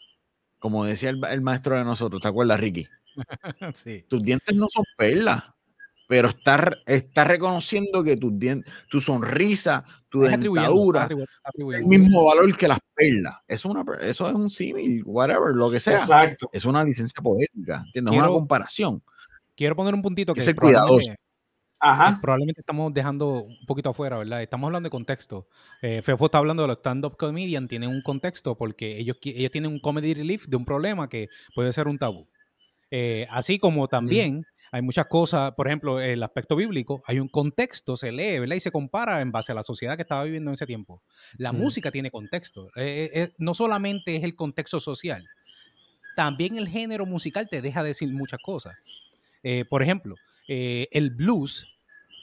como decía el, el maestro de nosotros, ¿te acuerdas, Ricky? sí. Tus dientes no son perlas, pero está, está reconociendo que dientes, tu sonrisa, tu Es atribuyendo, dentadura, el mismo valor que las perlas. Eso es, una, eso es un símil, whatever, lo que sea. Exacto. Es una licencia poética, ¿entiendes? Es Quiero- una comparación. Quiero poner un puntito que Es el probablemente, cuidadoso. Ajá. probablemente estamos dejando un poquito afuera, ¿verdad? Estamos hablando de contexto. Eh, Fefo está hablando de los stand-up comedian, tienen un contexto porque ellos, ellos tienen un comedy relief de un problema que puede ser un tabú. Eh, así como también hay muchas cosas, por ejemplo, el aspecto bíblico, hay un contexto, se lee, ¿verdad? Y se compara en base a la sociedad que estaba viviendo en ese tiempo. La Mm. música tiene contexto. Eh, eh, eh, no solamente es el contexto social, también el género musical te deja decir muchas cosas. Eh, por ejemplo, el blues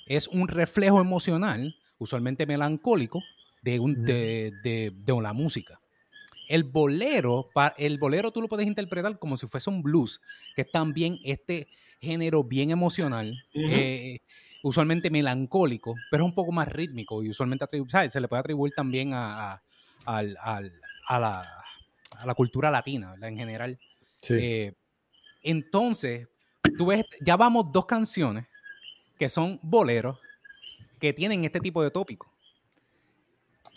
es un reflejo emocional, usualmente melancólico, de, un, de, de- de la música. El bolero, el bolero tú lo puedes interpretar como si fuese un blues, que es también este género bien emocional, eh, usualmente melancólico, pero es un poco más rítmico y usualmente se le puede atribuir también a, a- al- al- a la, a la cultura latina ¿verdad? en general. Sí. Eh, entonces, tú ves, ya vamos dos canciones que son boleros que tienen este tipo de tópico.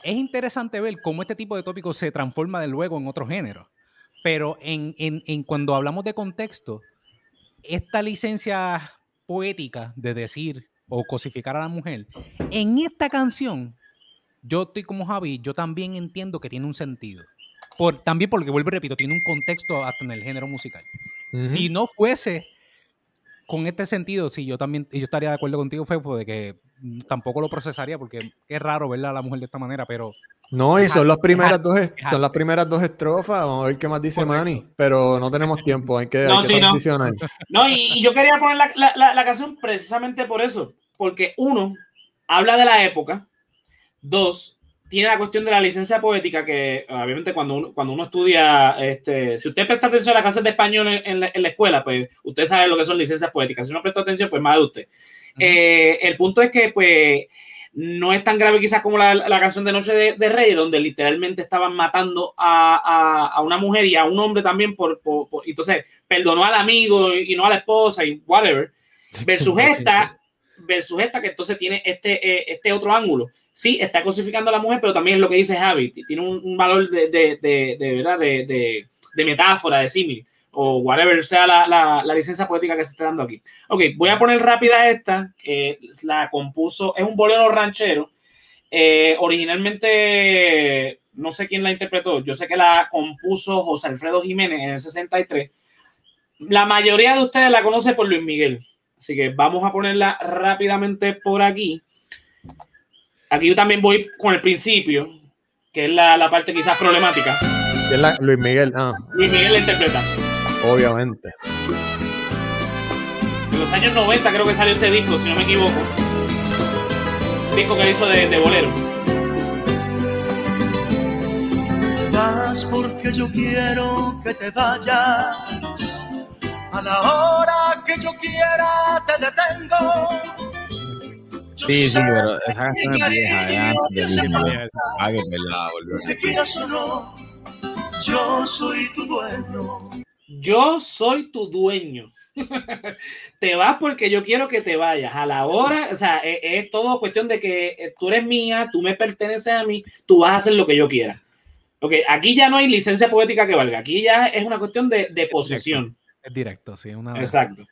Es interesante ver cómo este tipo de tópico se transforma de luego en otro género. Pero en, en- en cuando hablamos de contexto, esta licencia poética de decir o cosificar a la mujer, en esta canción, yo estoy como Javi, yo también entiendo que tiene un sentido. Por, también porque, vuelvo y repito, tiene un contexto hasta en el género musical. Si no fuese con este sentido, sí, yo también yo estaría de acuerdo contigo, Fepo, de que mm, tampoco lo procesaría porque es raro verla a la mujer de esta manera, pero No, y son las primeras dos, son las primeras dos estrofas. Vamos a ver qué más dice Correcto. Manny. Pero no tenemos tiempo, hay que, No, hay que sí, no. transicionar. No, y, y yo quería poner la, la- la- la canción precisamente por eso, porque uno, habla de la época, dos, tiene la cuestión de la licencia poética, que obviamente cuando uno, cuando uno estudia, este, si usted presta atención a las clases de español en, en la, en la escuela, pues usted sabe lo que son licencias poéticas, si no presta atención, pues más de usted. Eh, el punto es que, pues, no es tan grave quizás como la, la canción de Noche de, de Rey, donde literalmente estaban matando a, a- a una mujer y a un hombre también por, por- por- entonces perdonó al amigo y, no a la esposa y whatever, versus esta, versus esta que entonces tiene este, eh, este otro ángulo. Sí, está cosificando a la mujer, pero también es lo que dice Javi, tiene un, valor de, de, de, de, ¿verdad? De metáfora, de símil, o whatever sea la, la, la licencia poética que se está dando aquí. Ok, voy a poner rápida esta, que la compuso, es un bolero ranchero. Eh, originalmente, no sé quién la interpretó, yo sé que la compuso José Alfredo Jiménez en el 63. La mayoría de ustedes la conoce por Luis Miguel, así que vamos a ponerla rápidamente por aquí. Aquí yo también voy con el principio, que es la, la parte quizás problemática. Es la- Luis Miguel, ah, Luis Miguel la interpreta. obviamente. los años 90 creo que salió este disco, si no me equivoco. Disco que hizo de, de bolero. Vas porque yo quiero que te vayas. A la hora que yo quiera te detengo. Yo Sí, sí, pero esa canción es vieja, ya. Ah, que es verdad, volvió. Te quieras o no, yo soy tu dueño. Yo soy tu dueño. te vas porque yo quiero que te vayas. A la hora, o sea, es, es todo cuestión de que eh, tú eres mía, tú me perteneces a mí, tú vas a hacer lo que yo quiera. Ok, aquí ya no hay licencia poética que valga. Aquí ya es una cuestión de, de posesión. Es directo, sí. Una Exacto.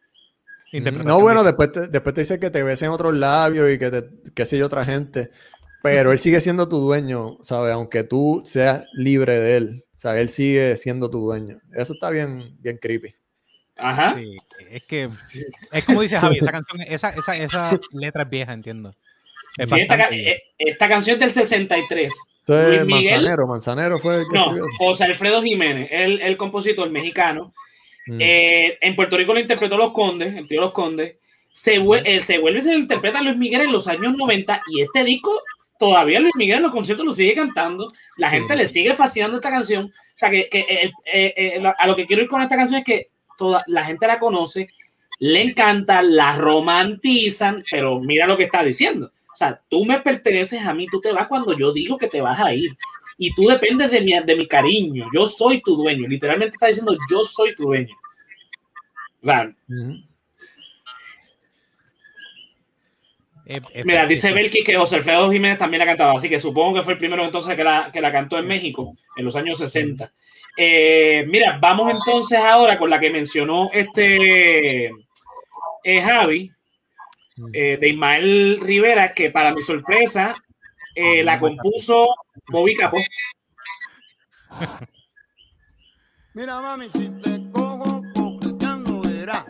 Interpretación No, bueno, directa. después te, después te dice que te besen otros labios y que te, sé yo, otra gente. Pero él sigue siendo tu dueño, ¿sabes? Aunque tú seas libre de él. Sea, él sigue siendo tu dueño. Eso está bien, bien creepy. Ajá. Sí, es que es como dice Javi, esa canción, esa, esa, esa letra es vieja, entiendo. Es Sí, esta, eh, esta canción es del 63. Eso Luis Miguel. Manzanero. Manzanero fue el que No, escribió. José Alfredo Jiménez, el, el compositor mexicano. Mm. Eh, en Puerto Rico lo interpretó Los Condes, el tío Los Condes. Se, eh, se vuelve y se lo interpreta Luis Miguel en los años 90 y este disco todavía Luis Miguel en los conciertos lo sigue cantando. La Sí. gente le sigue fascinando esta canción. O sea, que, que, eh, eh, eh, a lo que quiero ir con esta canción es que toda la gente la conoce, le encanta, la romantizan, pero mira lo que está diciendo. O sea, tú me perteneces a mí, tú te vas cuando yo digo que te vas a ir. Y tú dependes de mi, de mi cariño. Yo soy tu dueño. Literalmente está diciendo, yo soy tu dueño. O sea, Ujú. Es- es- Mira, es- dice Belki que José Alfredo Jiménez también la cantaba, así que supongo que fue el primero entonces que la, que la cantó en México en los años 60. Eh, mira, vamos entonces ahora con la que mencionó este eh, Javi, eh, de Ismael Rivera, que para mi sorpresa eh, la compuso Bobby Capó. Mira, mami, si te cojo coqueteando, verás.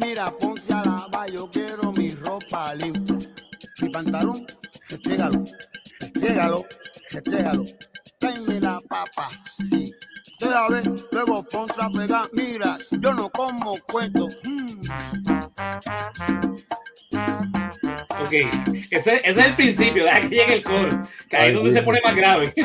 Mira, ponte a lavar, yo quiero mi ropa limpia. Mi pantalón, restrégalo, restrégalo, restrégalo. Tráeme la papa, sí. Ves, luego ponte a pegar. Mira, yo no como cuento. Mm. Ok, ese, ese es el principio, deja que llegue el coro, que ahí es donde se pone más grave.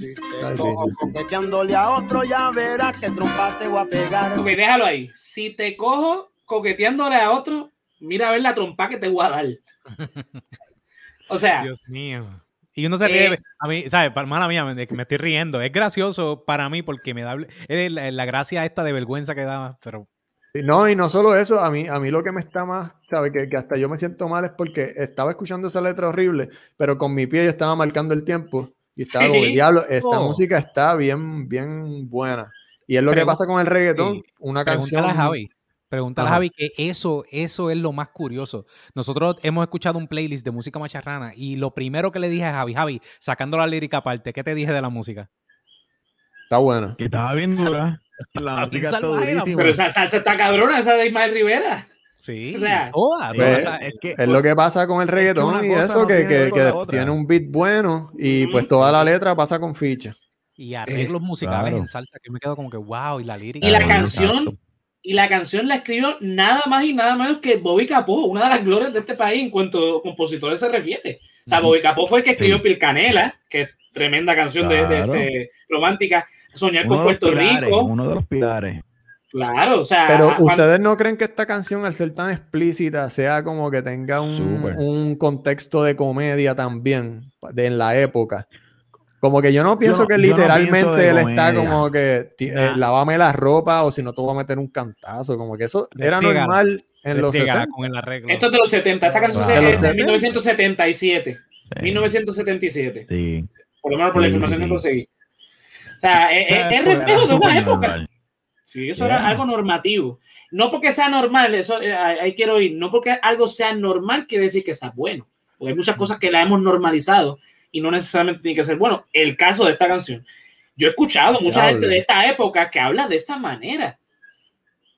Si te Ay, cojo sí, sí. coqueteándole a otro, ya verás que trompa te voy a pegar. Ok, déjalo ahí. Si te cojo coqueteándole a otro, mira a ver la trompa que te voy a dar. O sea, Dios mío. Y uno se ríe, Eh, a mí, ¿sabes? Mala mía, me, de que me estoy riendo. Es gracioso para mí porque me da es la, la gracia esta de vergüenza que da, pero No, y no solo eso, a mí, a mí lo que me está más, ¿sabes? Que, que hasta yo me siento mal es porque estaba escuchando esa letra horrible, pero con mi pie yo estaba marcando el tiempo y estaba como, Sí. diablo, esta Oh. música está bien, bien buena. Y es lo que pasa con el reggaetón, sí. una canción... a Javi. Pregúntale a Ajá. Javi que eso, eso es lo más curioso. Nosotros hemos escuchado un playlist de música macharrana y lo primero que le dije a Javi, Javi, sacando la lírica aparte, ¿qué te dije de la música? Está buena. Y estaba bien dura. La música está pero esa salsa está cabrona, esa de Ismael Rivera. Sí, O sea, toda, pues, toda, o sea, es que Es lo que pasa con el reggaetón y eso, no que, tiene que- que tiene un beat bueno y pues toda la letra pasa con ficha. y arreglos musicales claro. en salsa que me quedo como que wow, y la lírica. Y la canción, exacto. Y la canción la escribió nada más y nada menos que Bobby Capó, una de las glorias de este país en cuanto a compositores se refiere. O sea, Bobby Capó fue el que escribió Sí. Pilcanela, que es tremenda canción de, de- Claro. de romántica. Soñar Uno con de los Puerto pilares, Rico. Uno de los pilares. Claro, o sea, Pero cuando- ustedes no creen que esta canción, al ser tan explícita, sea como que tenga un, un contexto de comedia también de en la época. Como que yo no pienso no- que yo no pienso literalmente de él está como que eh, Nah. lávame la ropa o si no te voy a meter un cantazo. Como que eso era normal en los Restriégala 60. con esto es de los 70, esta canción Claro. es de De los 1977. Sí. 1977. Sí. Por lo menos por la Sí, información sí. que conseguí. O sea, es, es- es reflejo de una época. Sí, eso era Yeah. algo normativo. No porque sea normal, eso eh, ahí ahí quiero ir. No porque algo sea normal quiere decir que sea bueno. Porque hay muchas cosas que la hemos normalizado y no necesariamente tiene que ser bueno. El caso de esta canción. Yo he escuchado mucha Diablo. gente de esta época que habla de esta manera.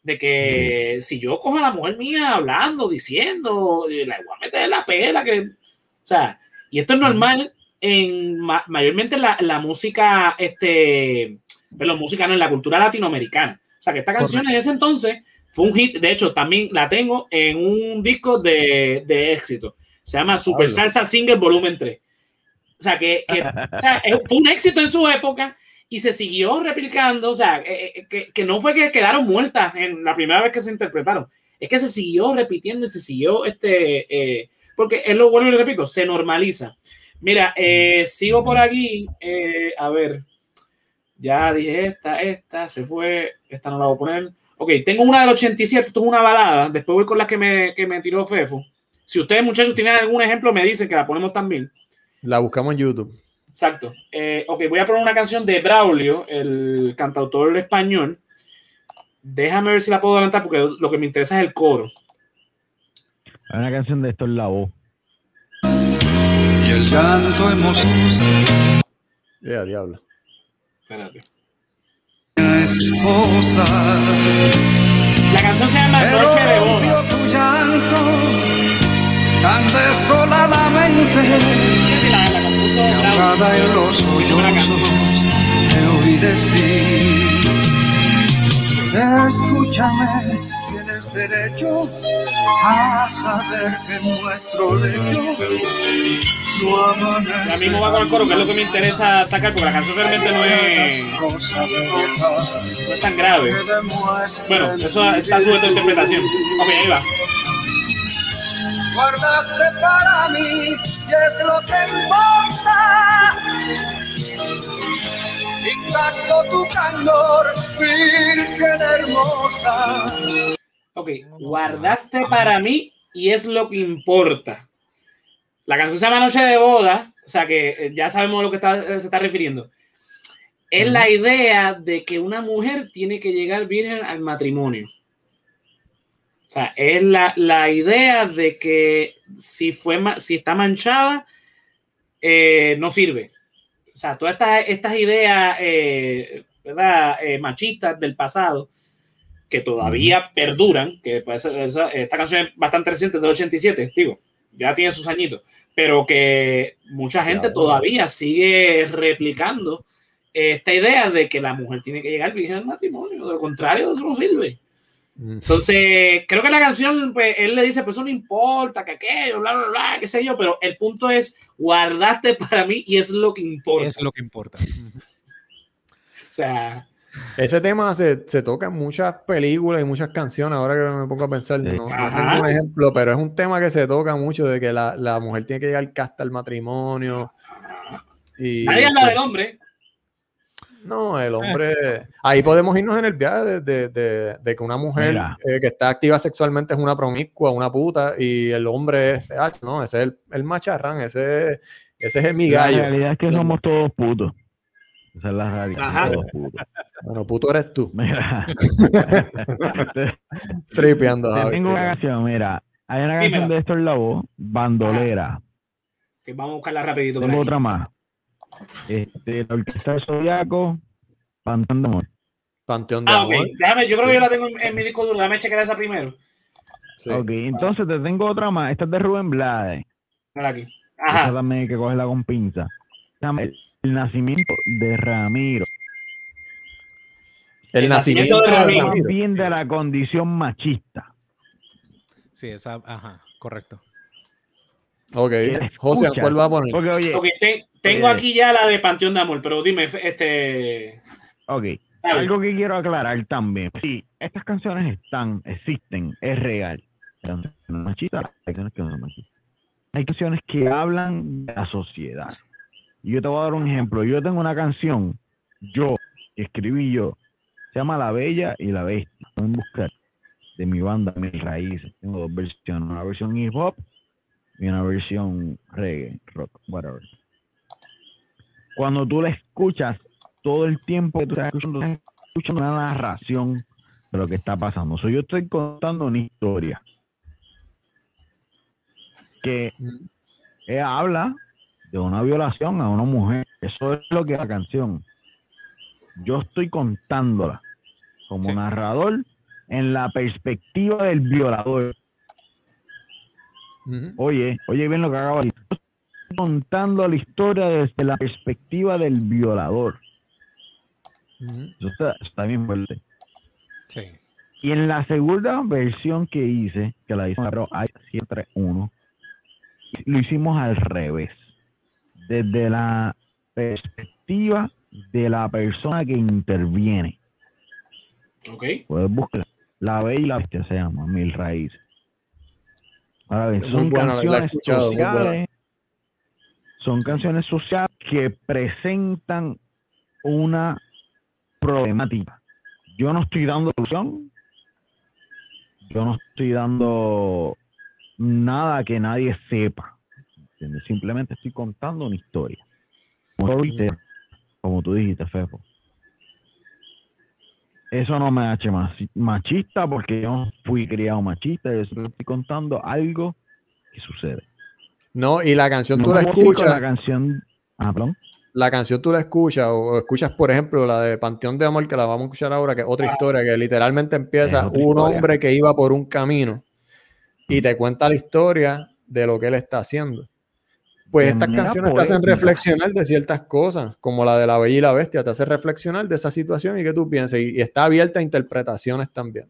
De que si yo cojo a la mujer mía hablando, diciendo, eh, la voy a meter la pela, que. O sea, y esto es normal en ma- mayormente la, la música, este, pero música no, en la cultura latinoamericana. O sea, que esta canción en ese entonces fue un hit. De hecho, también la tengo en un disco de, de éxito. Se llama Super. Salsa Single Volumen 3. O sea, que, que- o sea, fue un éxito en su época y se siguió replicando. O sea, eh, eh, que, que no fue que quedaron muertas en la primera vez que se interpretaron. Es que se siguió repitiendo y se siguió este. eh, porque es lo vuelvo y repito, se normaliza. Mira, eh, sigo por aquí. eh, a ver. Ya dije esta, esta, se fue. Esta no la voy a poner. Ok, tengo una del 87, esto es una balada. Después voy con las que me, que me tiró Fefo. Si ustedes, muchachos, tienen algún ejemplo, me dicen que la ponemos también. La buscamos en YouTube. Exacto. Eh, ok, voy a poner una canción de Braulio, el cantautor español. Déjame ver si la puedo adelantar porque lo que me interesa es el coro. Hay una canción de esto en la voz. Y el llanto hermoso Ya, diablo. Espérate. esposa. La canción se llama Noche de Bodas. Tan desoladamente. Ahogada en los sollozos te oí decir Escúchame, tienes derecho a saber que en nuestro lecho no amanece Ya mismo va con el coro, que es lo que me interesa atacar, porque la canción realmente no es, no es tan grave. Bueno, eso está sujeto a interpretación. Ok, ahí va. Guardaste para mí y es lo que importa. Intacto tu candor, virgen hermosa. Ok, guardaste para mí y es lo que importa. La canción se llama Noche de Boda, o sea que eh, ya sabemos a lo que está- eh, se está refiriendo. Es la idea de que una mujer tiene que llegar virgen al matrimonio. O sea, es la, la idea de que si, fue, si está manchada, eh, no sirve. O sea, todas estas, estas ideas eh, ¿verdad? Eh, machistas del pasado que todavía perduran, que pues, esa- esta canción es bastante reciente, del 87, digo, ya tiene sus añitos, pero que mucha gente todavía sigue replicando esta idea de que la mujer tiene que llegar virgen al matrimonio, de lo contrario, eso no sirve. Entonces, creo que la canción, pues, él le dice, pues eso no importa, que aquello, bla, bla, bla, qué sé yo, pero el punto es, guardaste para mí y es lo que importa. Es lo que importa. O sea, Ese tema se, se toca en muchas películas y muchas canciones. Ahora que me pongo a pensar, no, no tengo un ejemplo, pero es un tema que se toca mucho de que la, la mujer tiene que llegar hasta el matrimonio. Y nadie habla sí. del hombre. No, el hombre. Ahí podemos irnos en el viaje de, de- de- de que una mujer eh, que está activa sexualmente es una promiscua, una puta, y el hombre es. ah, no, ese es el, el macharrán, ese, ese es el La migallo. realidad es que somos todos putos. Esa es la realidad. Ajá. Todos putos. Bueno, puto eres tú. Mira. Tripeando, Javi, tengo una canción, mira. Hay una Dímela. canción de Héctor Lavoe, Bandolera. Que vamos a buscarla rapidito. Tengo otra más. Este, la Orquesta del Zodiaco, Panteón de Amor. Panteón de Ah, amor. Déjame, yo creo que yo la tengo en, en mi disco duro. Déjame checar esa primero. Sí. Ok, entonces te tengo otra más. Esta es de Rubén Blades. Aquí. Esa Ajá. también hay que cogerla con pinza. El, el nacimiento de Ramiro. El, El nacimiento, nacimiento de Ramiro. Más Ramiro. bien de la condición machista. Sí, esa, ajá, correcto. Ok. Escucha, José, ¿cuál va a poner? Porque, oye, Ok, te- tengo Oye. aquí ya la de Panteón de Amor, pero dime, este. ok. Algo que quiero aclarar también. Sí, estas canciones están, existen, es real. Hay canciones machistas, hay canciones que no son machistas. Hay canciones que hablan de la sociedad. Y yo te voy a dar un ejemplo. Yo tengo una canción, yo, que escribí yo, se llama La Bella y la Bestia. Pueden buscar de mi banda, mis raíces. Tengo dos versiones, una versión hip hop y una versión reggae, rock, whatever. Cuando tú la escuchas, todo el tiempo que tú estás escuchando, estás escuchando una narración de lo que está pasando. So, yo estoy contando una historia que ella habla de una violación a una mujer. Eso es lo que es la canción. Yo estoy contándola como Sí. narrador en la perspectiva del violador. Oye, oye bien lo que acabo de decir. Contando la historia desde la perspectiva del violador. Eso está, está bien fuerte. Sí. Y en la segunda versión que hice, que la hice pero hay 731, lo hicimos al revés. Desde la perspectiva de la persona que interviene. Ok. Puedes buscar. La Bella y la Bestia se llama, Mil Raíces. Ahora bien, Muy son canciones sociales. Son canciones sociales que presentan una problemática. Yo no estoy dando solución. Yo no estoy dando nada que nadie sepa. ¿entiendes? Simplemente estoy contando una historia. Como tú dijiste, Fefo. Eso no me hace machi- machista porque yo fui criado machista. Yo solo estoy contando algo que sucede. No, y la canción No tú la escuchas. La canción. Ah, perdón. la canción tú la escuchas o, escuchas, por ejemplo, la de Panteón de Amor, que la vamos a escuchar ahora, que es otra historia, que literalmente empieza un historia. hombre que iba por un camino y te cuenta la historia de lo que él está haciendo. Pues De estas canciones te hacen reflexionar de ciertas cosas, como la de La Bella y la Bestia, te hace reflexionar de esa situación y que tú pienses, y, y está abierta a interpretaciones también.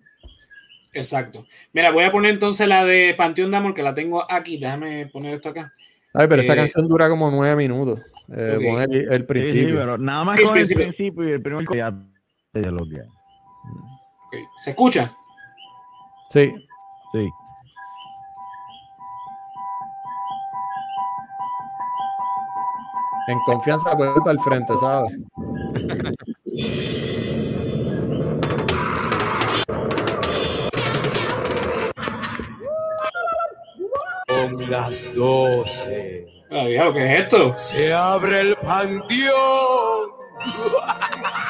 Exacto. Mira, voy a poner entonces la de Panteón de Amor, que la tengo aquí. Déjame poner esto acá. Ay, pero esa Eh, canción dura como nueve minutos. Eh, pon el, el Sí, sí, principio. pero nada más El con principio. el principio y el primer ya ¿Se escucha? Sí. Sí. En confianza ir para el frente, ¿sabes? Con las doce Ah, ¿qué es esto? se abre el panteón.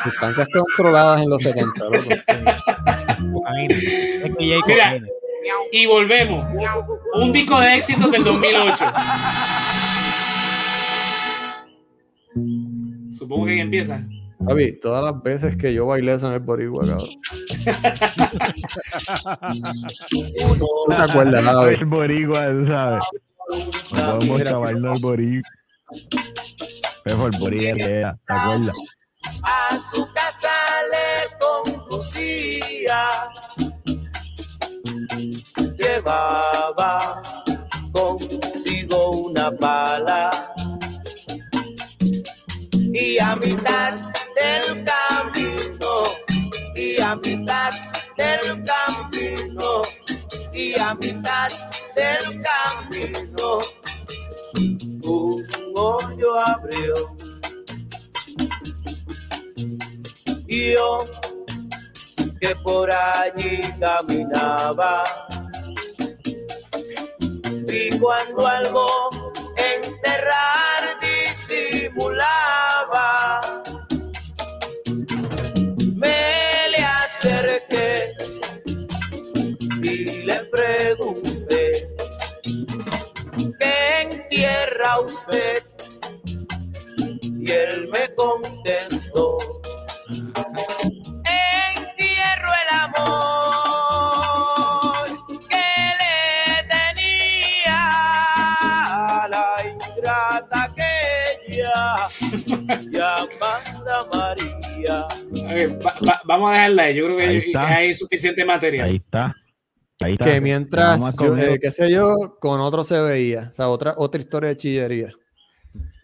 Sustancias controladas en los 70, loco. Cocaína. Es que ya hay Mira, y volvemos. Un disco de éxitos del 2008. Supongo que ahí empieza. Javi, todas las veces que yo bailé eso en el Boricua, cabrón. ¿Tú te acuerdas, Javi? El boricua, tú ¿sabes? No podemos bailar el boricua. Pero el boricua era, ¿te acuerdas? A su casa le conducía. Llevaba consigo una pala. Y a mitad del camino, y a mitad del camino, y a mitad del camino, un hoyo abrió. Y yo que por allí caminaba. Y cuando algo enterrar disimulaba, entierra usted? Y él me contestó, entierro el amor que le tenía a la ingrata aquella llamada María. Ok, va- va- vamos a dejarla ahí. Yo creo que Ahí hay suficiente material. Ahí está. Ahí está. Que mientras, yo, con eh, qué sé yo, con otro se veía. O sea, otra, otra historia de chillería.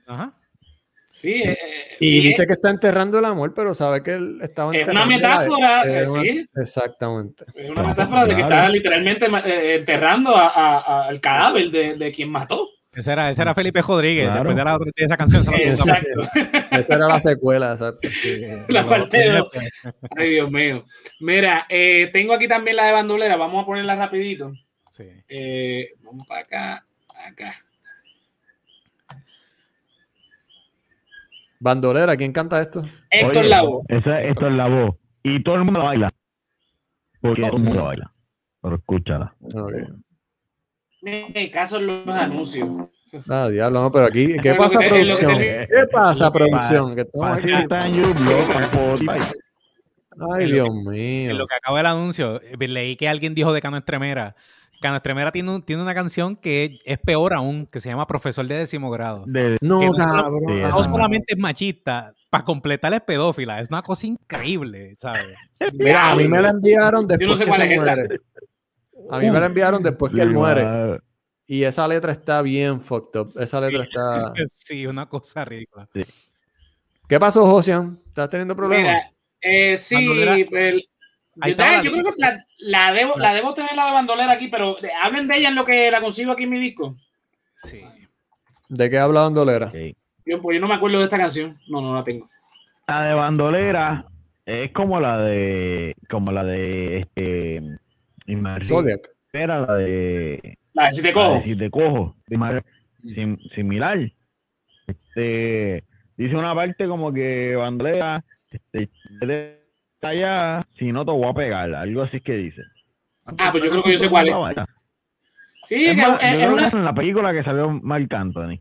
Ajá. Sí, eh, Y eh, dice que está enterrando el amor, pero sabe que él estaba Es una enterrando la- metáfora, eh, eh, una- sí. Exactamente. es una metáfora de que está literalmente eh, enterrando a- a- a- al cadáver de, de quien mató. Ese era, ese era Felipe Rodríguez. Claro. Después de la otra de esa canción. se la puso. Exacto. Esa era la secuela, exacto. La parte dos. Ay, Dios mío. Mira, eh, tengo aquí también la de bandolera. Vamos a ponerla rapidito. Eh, vamos para acá, acá. Bandolera, ¿quién canta esto? Héctor Oye, Lavoe. esa- esto es la voz. Y todo el mundo baila. Porque todo el mundo baila. Pero escúchala. Me caso en los anuncios. Ah, diablo, no, pero aquí, ¿qué pasa, que que producción? ¿Qué pasa, producción? Que estamos aquí. en en. Ay, En Dios En mío. lo que acaba el anuncio, eh, leí que alguien dijo de Cano Estremera Cano Estremera tiene, un- tiene una canción que es, peor aún, que se llama Profesor de décimo grado. De- No, no, cabrón. No solamente es machista, para completar es pedófila. Es una cosa increíble, ¿sabes? Mira, a mí me la enviaron Yo no después sé que cuál se es esa. A mí me la enviaron después que él muere. Y esa letra está bien fucked up. Esa letra Sí. está... Sí, una cosa ridícula. ¿Qué pasó, Josian? ¿Estás teniendo problemas? Mira, eh, sí, el- yo, estaba la yo creo que la, la debo, la debo tener la de bandolera aquí, pero eh, hablen de ella en lo que la consigo aquí en mi disco. Sí. ¿De qué habla Bandolera? ok. Yo, pues yo no me acuerdo de esta canción. No, no la tengo. La de bandolera es como la de como la de este Ismael Zodiac. Era la de La de Si te cojo. Si te cojo, sim- similar. Este dice una parte como que bandolera este, allá, si no te voy a pegar, algo así que dice. Ah, pues yo creo que yo sé cuál es. Sí, Es que más, es- yo es creo que una- es en la película que salió Marc Anthony.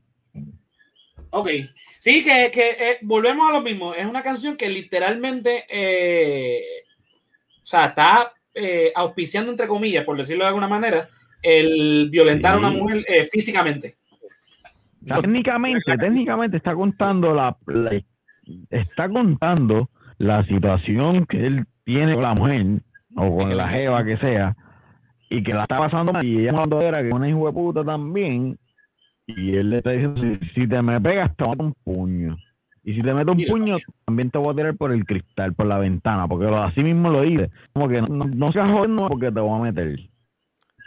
Ok. Sí, que, que eh, volvemos a lo mismo. Es una canción que literalmente, eh, o sea, está eh, auspiciando, entre comillas, por decirlo de alguna manera, el violentar a una mujer eh, físicamente. Técnicamente, técnicamente está contando la, la- está contando la situación que él tiene con la mujer o con la jeva que sea y que la está pasando mal y ella cuando era que es una hijo de puta también y él le está diciendo si, si te me pegas te un puño y si te meto un puño también te voy a tirar por el cristal por la ventana porque lo, así mismo lo dice como que no, no, no seas jodiendo porque te voy a meter eso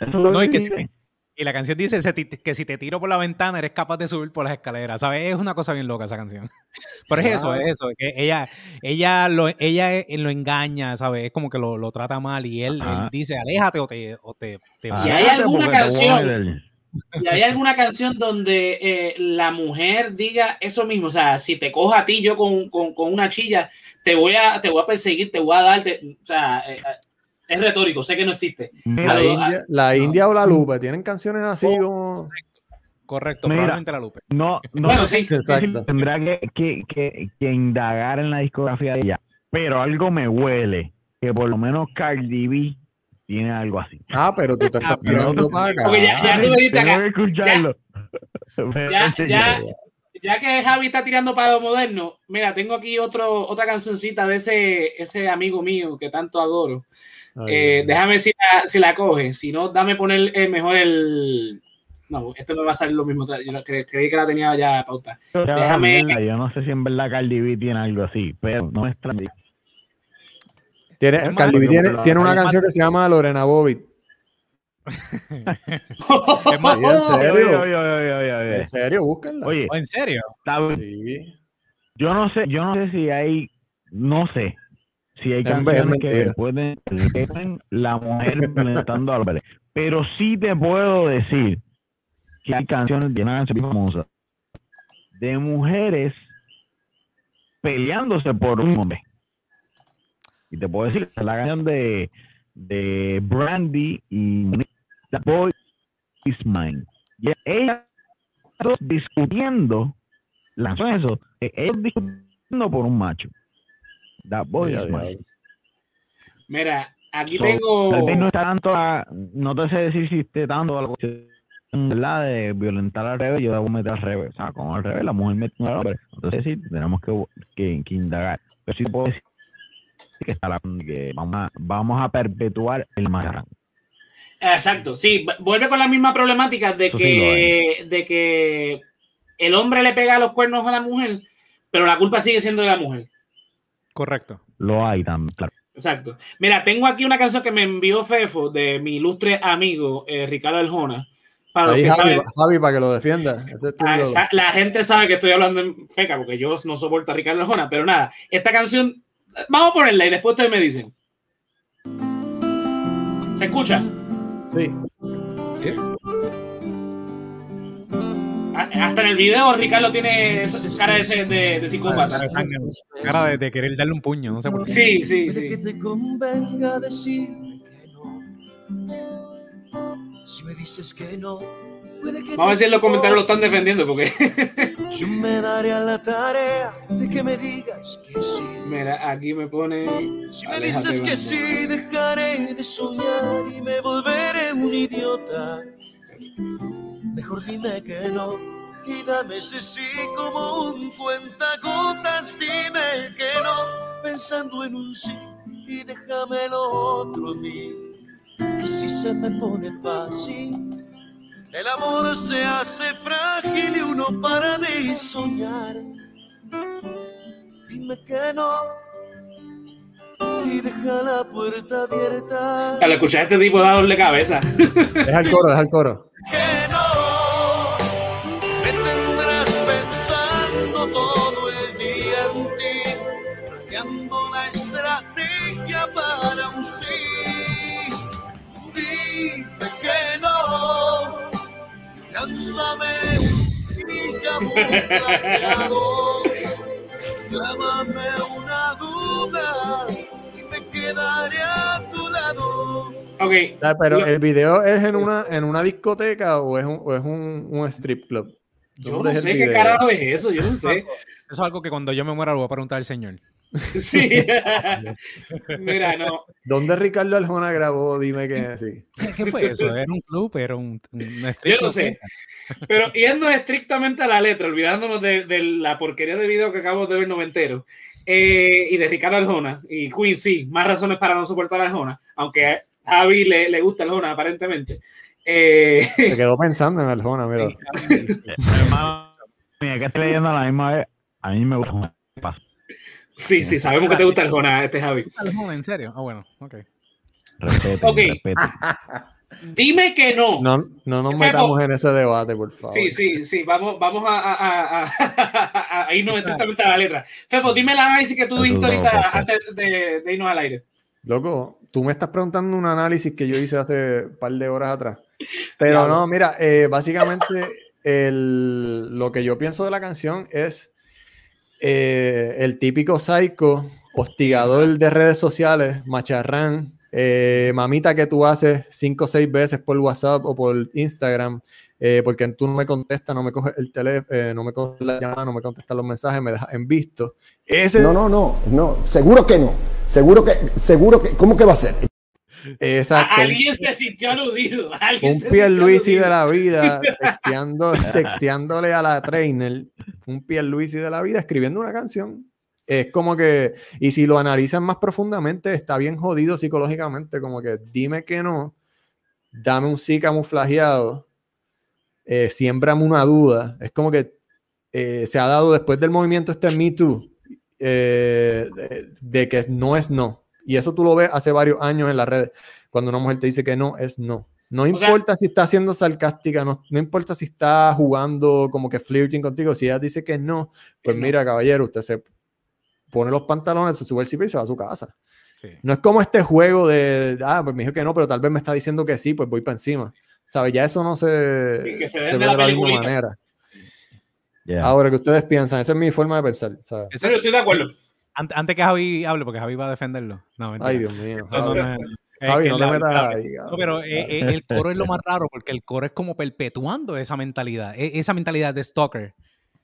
es lo No, y, que dice. si- y la canción dice "Se ti- que si te tiro por la ventana eres capaz de subir por las escaleras, ¿sabes? Es una cosa bien loca esa canción. Pero es eso, es eso, que ella, ella, lo, ella eh, lo engaña, ¿sabes? Es como que lo, lo trata mal y él, dice, aléjate o te... O te, te Y voy a-". hay alguna canción-. Y hay alguna canción donde eh, la mujer diga eso mismo, o sea, si te cojo a ti yo con, con- con una chilla, te voy a te voy a perseguir, te voy a darte, o sea, eh, eh, es retórico, sé que no existe. La Pero, India, la India o la Lupe tienen canciones así como. Correcto, Mira. probablemente la Lupe. No, no Bueno, sé sí, exacto. tendrá que, que, que, que indagar en la discografía de ella, pero algo me huele que por lo menos Cardi B tiene algo así. Ah, pero tú te estás tirando para acá. Porque ya- ya tú me dijiste Tengo acá. que escucharlo. Ya, ya, ya que Javi está tirando para lo moderno, mira, tengo aquí otro, otra cancioncita de ese, ese amigo mío que tanto adoro. Ay, Eh, déjame si la, si la coge. Si no, dame poner eh, mejor el. No, esto me va a salir lo mismo. Yo cre- creí que la tenía ya pauta. Déjame- Yo no sé si en verdad Cardi B tiene algo así, pero no es extraño. Tiene, Cardi tiene, tiene una canción que se llama Lorena Bobbitt. Es más, en serio. Oye, oye, oye, oye, oye. En serio, búsquenla. Oye, ¿en serio? Sí. yo no sé, yo no sé si hay, no sé, si hay canciones que pueden la mujer violentando al hombre, pero sí te puedo decir que hay canciones de una famosa de mujeres peleándose por un hombre. Y te puedo decir, la canción de, de Brandy y Monique, That Boy Is Mine. Y ellas dos discutiendo, la es eso, ellos discutiendo por un macho. That Boy Ya, Is Mine. Mira, aquí So, tengo. Tal vez no está tanto, la- no te sé decir si esté tanto la cuestión ¿verdad? de violentar al revés, yo debo meter al revés. O sea, como al revés, la mujer mete al hombre. Entonces sí, tenemos que, que, que indagar. Pero sí puedo decir que, está la, que vamos, a, vamos a perpetuar el macharrán. Exacto, sí, vu- vuelve con la misma problemática de Eso sí que, de que el hombre le pega los cuernos a la mujer, pero la culpa sigue siendo de la mujer. Correcto. Lo hay también, claro. Exacto. Mira, tengo aquí una canción que me envió Fefo de mi ilustre amigo eh, Ricardo Aljona. Para los Ahí, que Javi, saben, Javi, para que lo defienda. Ese es tu ah, la gente sabe que estoy hablando en feca porque yo no soporto a Ricardo Aljona, pero nada, esta canción, vamos a ponerla y después ustedes me dicen. ¿Se escucha? Sí. ¿Sí? A- Hasta en el video Ricardo tiene cara de, ese- de, de psicópata. Cara de sangre, cara de, de querer darle un puño, no sé por qué. Sí, sí, Puede que sí. te convenga decirme que no. Si me dices que no, Vamos a ver si en los comentarios lo están defendiendo porque, Yo me daré a la tarea de que me digas que sí. mira, aquí me pone... Si me dices que sí, dejaré de soñar y me volveré un un idiota. Mejor dime que no y dame ese sí como un cuentagotas. Dime que no, pensando en un sí y déjame lo otro a mí. Que si se me pone fácil, el amor se hace frágil y uno para de soñar. Dime que no y deja la puerta abierta. Al escuchar a este tipo da doble cabeza. Deja el coro, deja el coro. Que no lánzame clávame una duda y me quedaré a tu lado. Ok. Ah, Pero el video es en una, en una discoteca o es un, o es un, un strip club. Yo ¿Dónde no sé qué carajo es eso, yo no sé. Eso es algo que cuando yo me muera lo voy a preguntar al señor. Sí. Mira, no. ¿Dónde Ricardo Arjona grabó? Dime que sí. ¿Qué fue eso? ¿Era un club? ¿Era un, un Yo club? sé. Pero yendo estrictamente a la letra, olvidándonos de, de la porquería de video que acabo de ver noventero, eh, y de Ricardo Arjona, y Queen sí, más razones para no soportar a Arjona, aunque a Javi le, le gusta Arjona aparentemente. Eh, Se quedó pensando en Arjona, mira. Hermano, mira, que estoy leyendo a la misma vez. A mí me gusta. Sí, sí, sabemos que te gusta Arjona, este Javi. ¿En serio? Ah, bueno, ok. Respeto, Ok. respeto. Dime que no. No, no nos Fefo. metamos en ese debate, por favor. Sí, sí, sí, vamos, vamos a, a, a- a- a irnos estrictamente a la letra. Fefo, dime el análisis que tú dijiste ahorita antes de, de irnos al aire. Loco, tú me estás preguntando un análisis que yo hice hace un par de horas atrás. Pero no, mira, eh, básicamente el- lo que yo pienso de la canción es eh, el típico psycho, hostigador de redes sociales, macharrán, eh, mamita que tú haces cinco o seis veces por WhatsApp o por Instagram, eh, porque tú no me contestas, no me coges el teléfono, no me coges la llamada, no me contestas los mensajes, me dejas en visto. Ese, No, no, no, no, seguro que no. Seguro que, seguro que, ¿cómo que va a ser? Exacto. Alguien se sintió aludido. Alguien un Pierluisi de la vida, texteando, texteándole a la trainer, un Pierluisi de la vida, escribiendo una canción. Es como que, y si lo analizan más profundamente, está bien jodido psicológicamente, como que dime que no, dame un sí camuflajeado, eh, siémbrame una duda. Es como que eh, se ha dado después del movimiento este Me Too, eh, de, de que no es no. Y eso tú lo ves hace varios años en las redes. Cuando una mujer te dice que no, es no. No sea- importa si está siendo sarcástica, no, no importa si está jugando como que flirting contigo, si ella dice que no, pues no. mira, caballero, usted se pone los pantalones, se sube el zipper y se va a su casa. Sí. No es como este juego de, ah, pues me dijo que no, pero tal vez me está diciendo que sí, pues voy para encima. ¿Sabes? Ya eso no se, Sí, se se ve la de la misma manera. Ya. Ahora que ustedes piensan, esa es mi forma de pensar. ¿sabes? Ese- Pero estoy de acuerdo. Ante- antes que Javi hable, porque Javi va a defenderlo. No, mentira. Ay, Dios mío. No, no, Javi. no, Javi, te metas ahí. No, pero eh, eh, el coro es lo más raro porque el coro es como perpetuando esa mentalidad, e- esa mentalidad de stalker.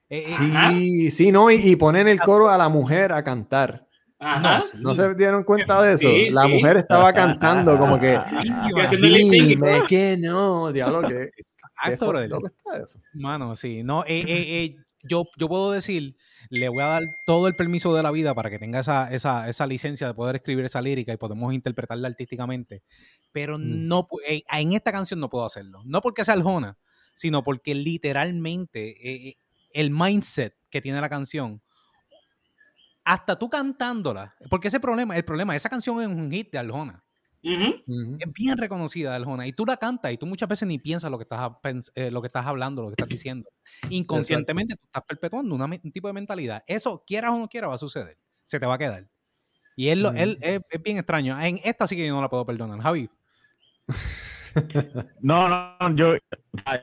Eh, eh, Sí, sí, no, y, y ponen el coro a la mujer a cantar. Ajá. no, sí. ¿No se dieron cuenta de eso? Sí, la sí. mujer estaba cantando como que dime que no, diablo que Exacto, qué brother. Mano, sí. No, eh, eh, eh, yo, yo puedo decir, le voy a dar todo el permiso de la vida para que tenga esa, esa, esa licencia de poder escribir esa lírica y podemos interpretarla artísticamente. Pero Mm. no en esta canción no puedo hacerlo. No porque sea Aljona, sino porque literalmente eh, eh, el mindset que tiene la canción, hasta tú cantándola, porque ese problema, el problema, esa canción es un hit de Aljona. Es bien reconocida de Aljona y tú la cantas y tú muchas veces ni piensas lo que estás, eh, lo que estás hablando, lo que estás diciendo. Inconscientemente tú estás perpetuando una me- un tipo de mentalidad. Eso, quieras o no quieras, va a suceder. Se te va a quedar. Y él, lo- él es, es bien extraño. En esta sí que yo no la puedo perdonar. Javi. No, no, yo,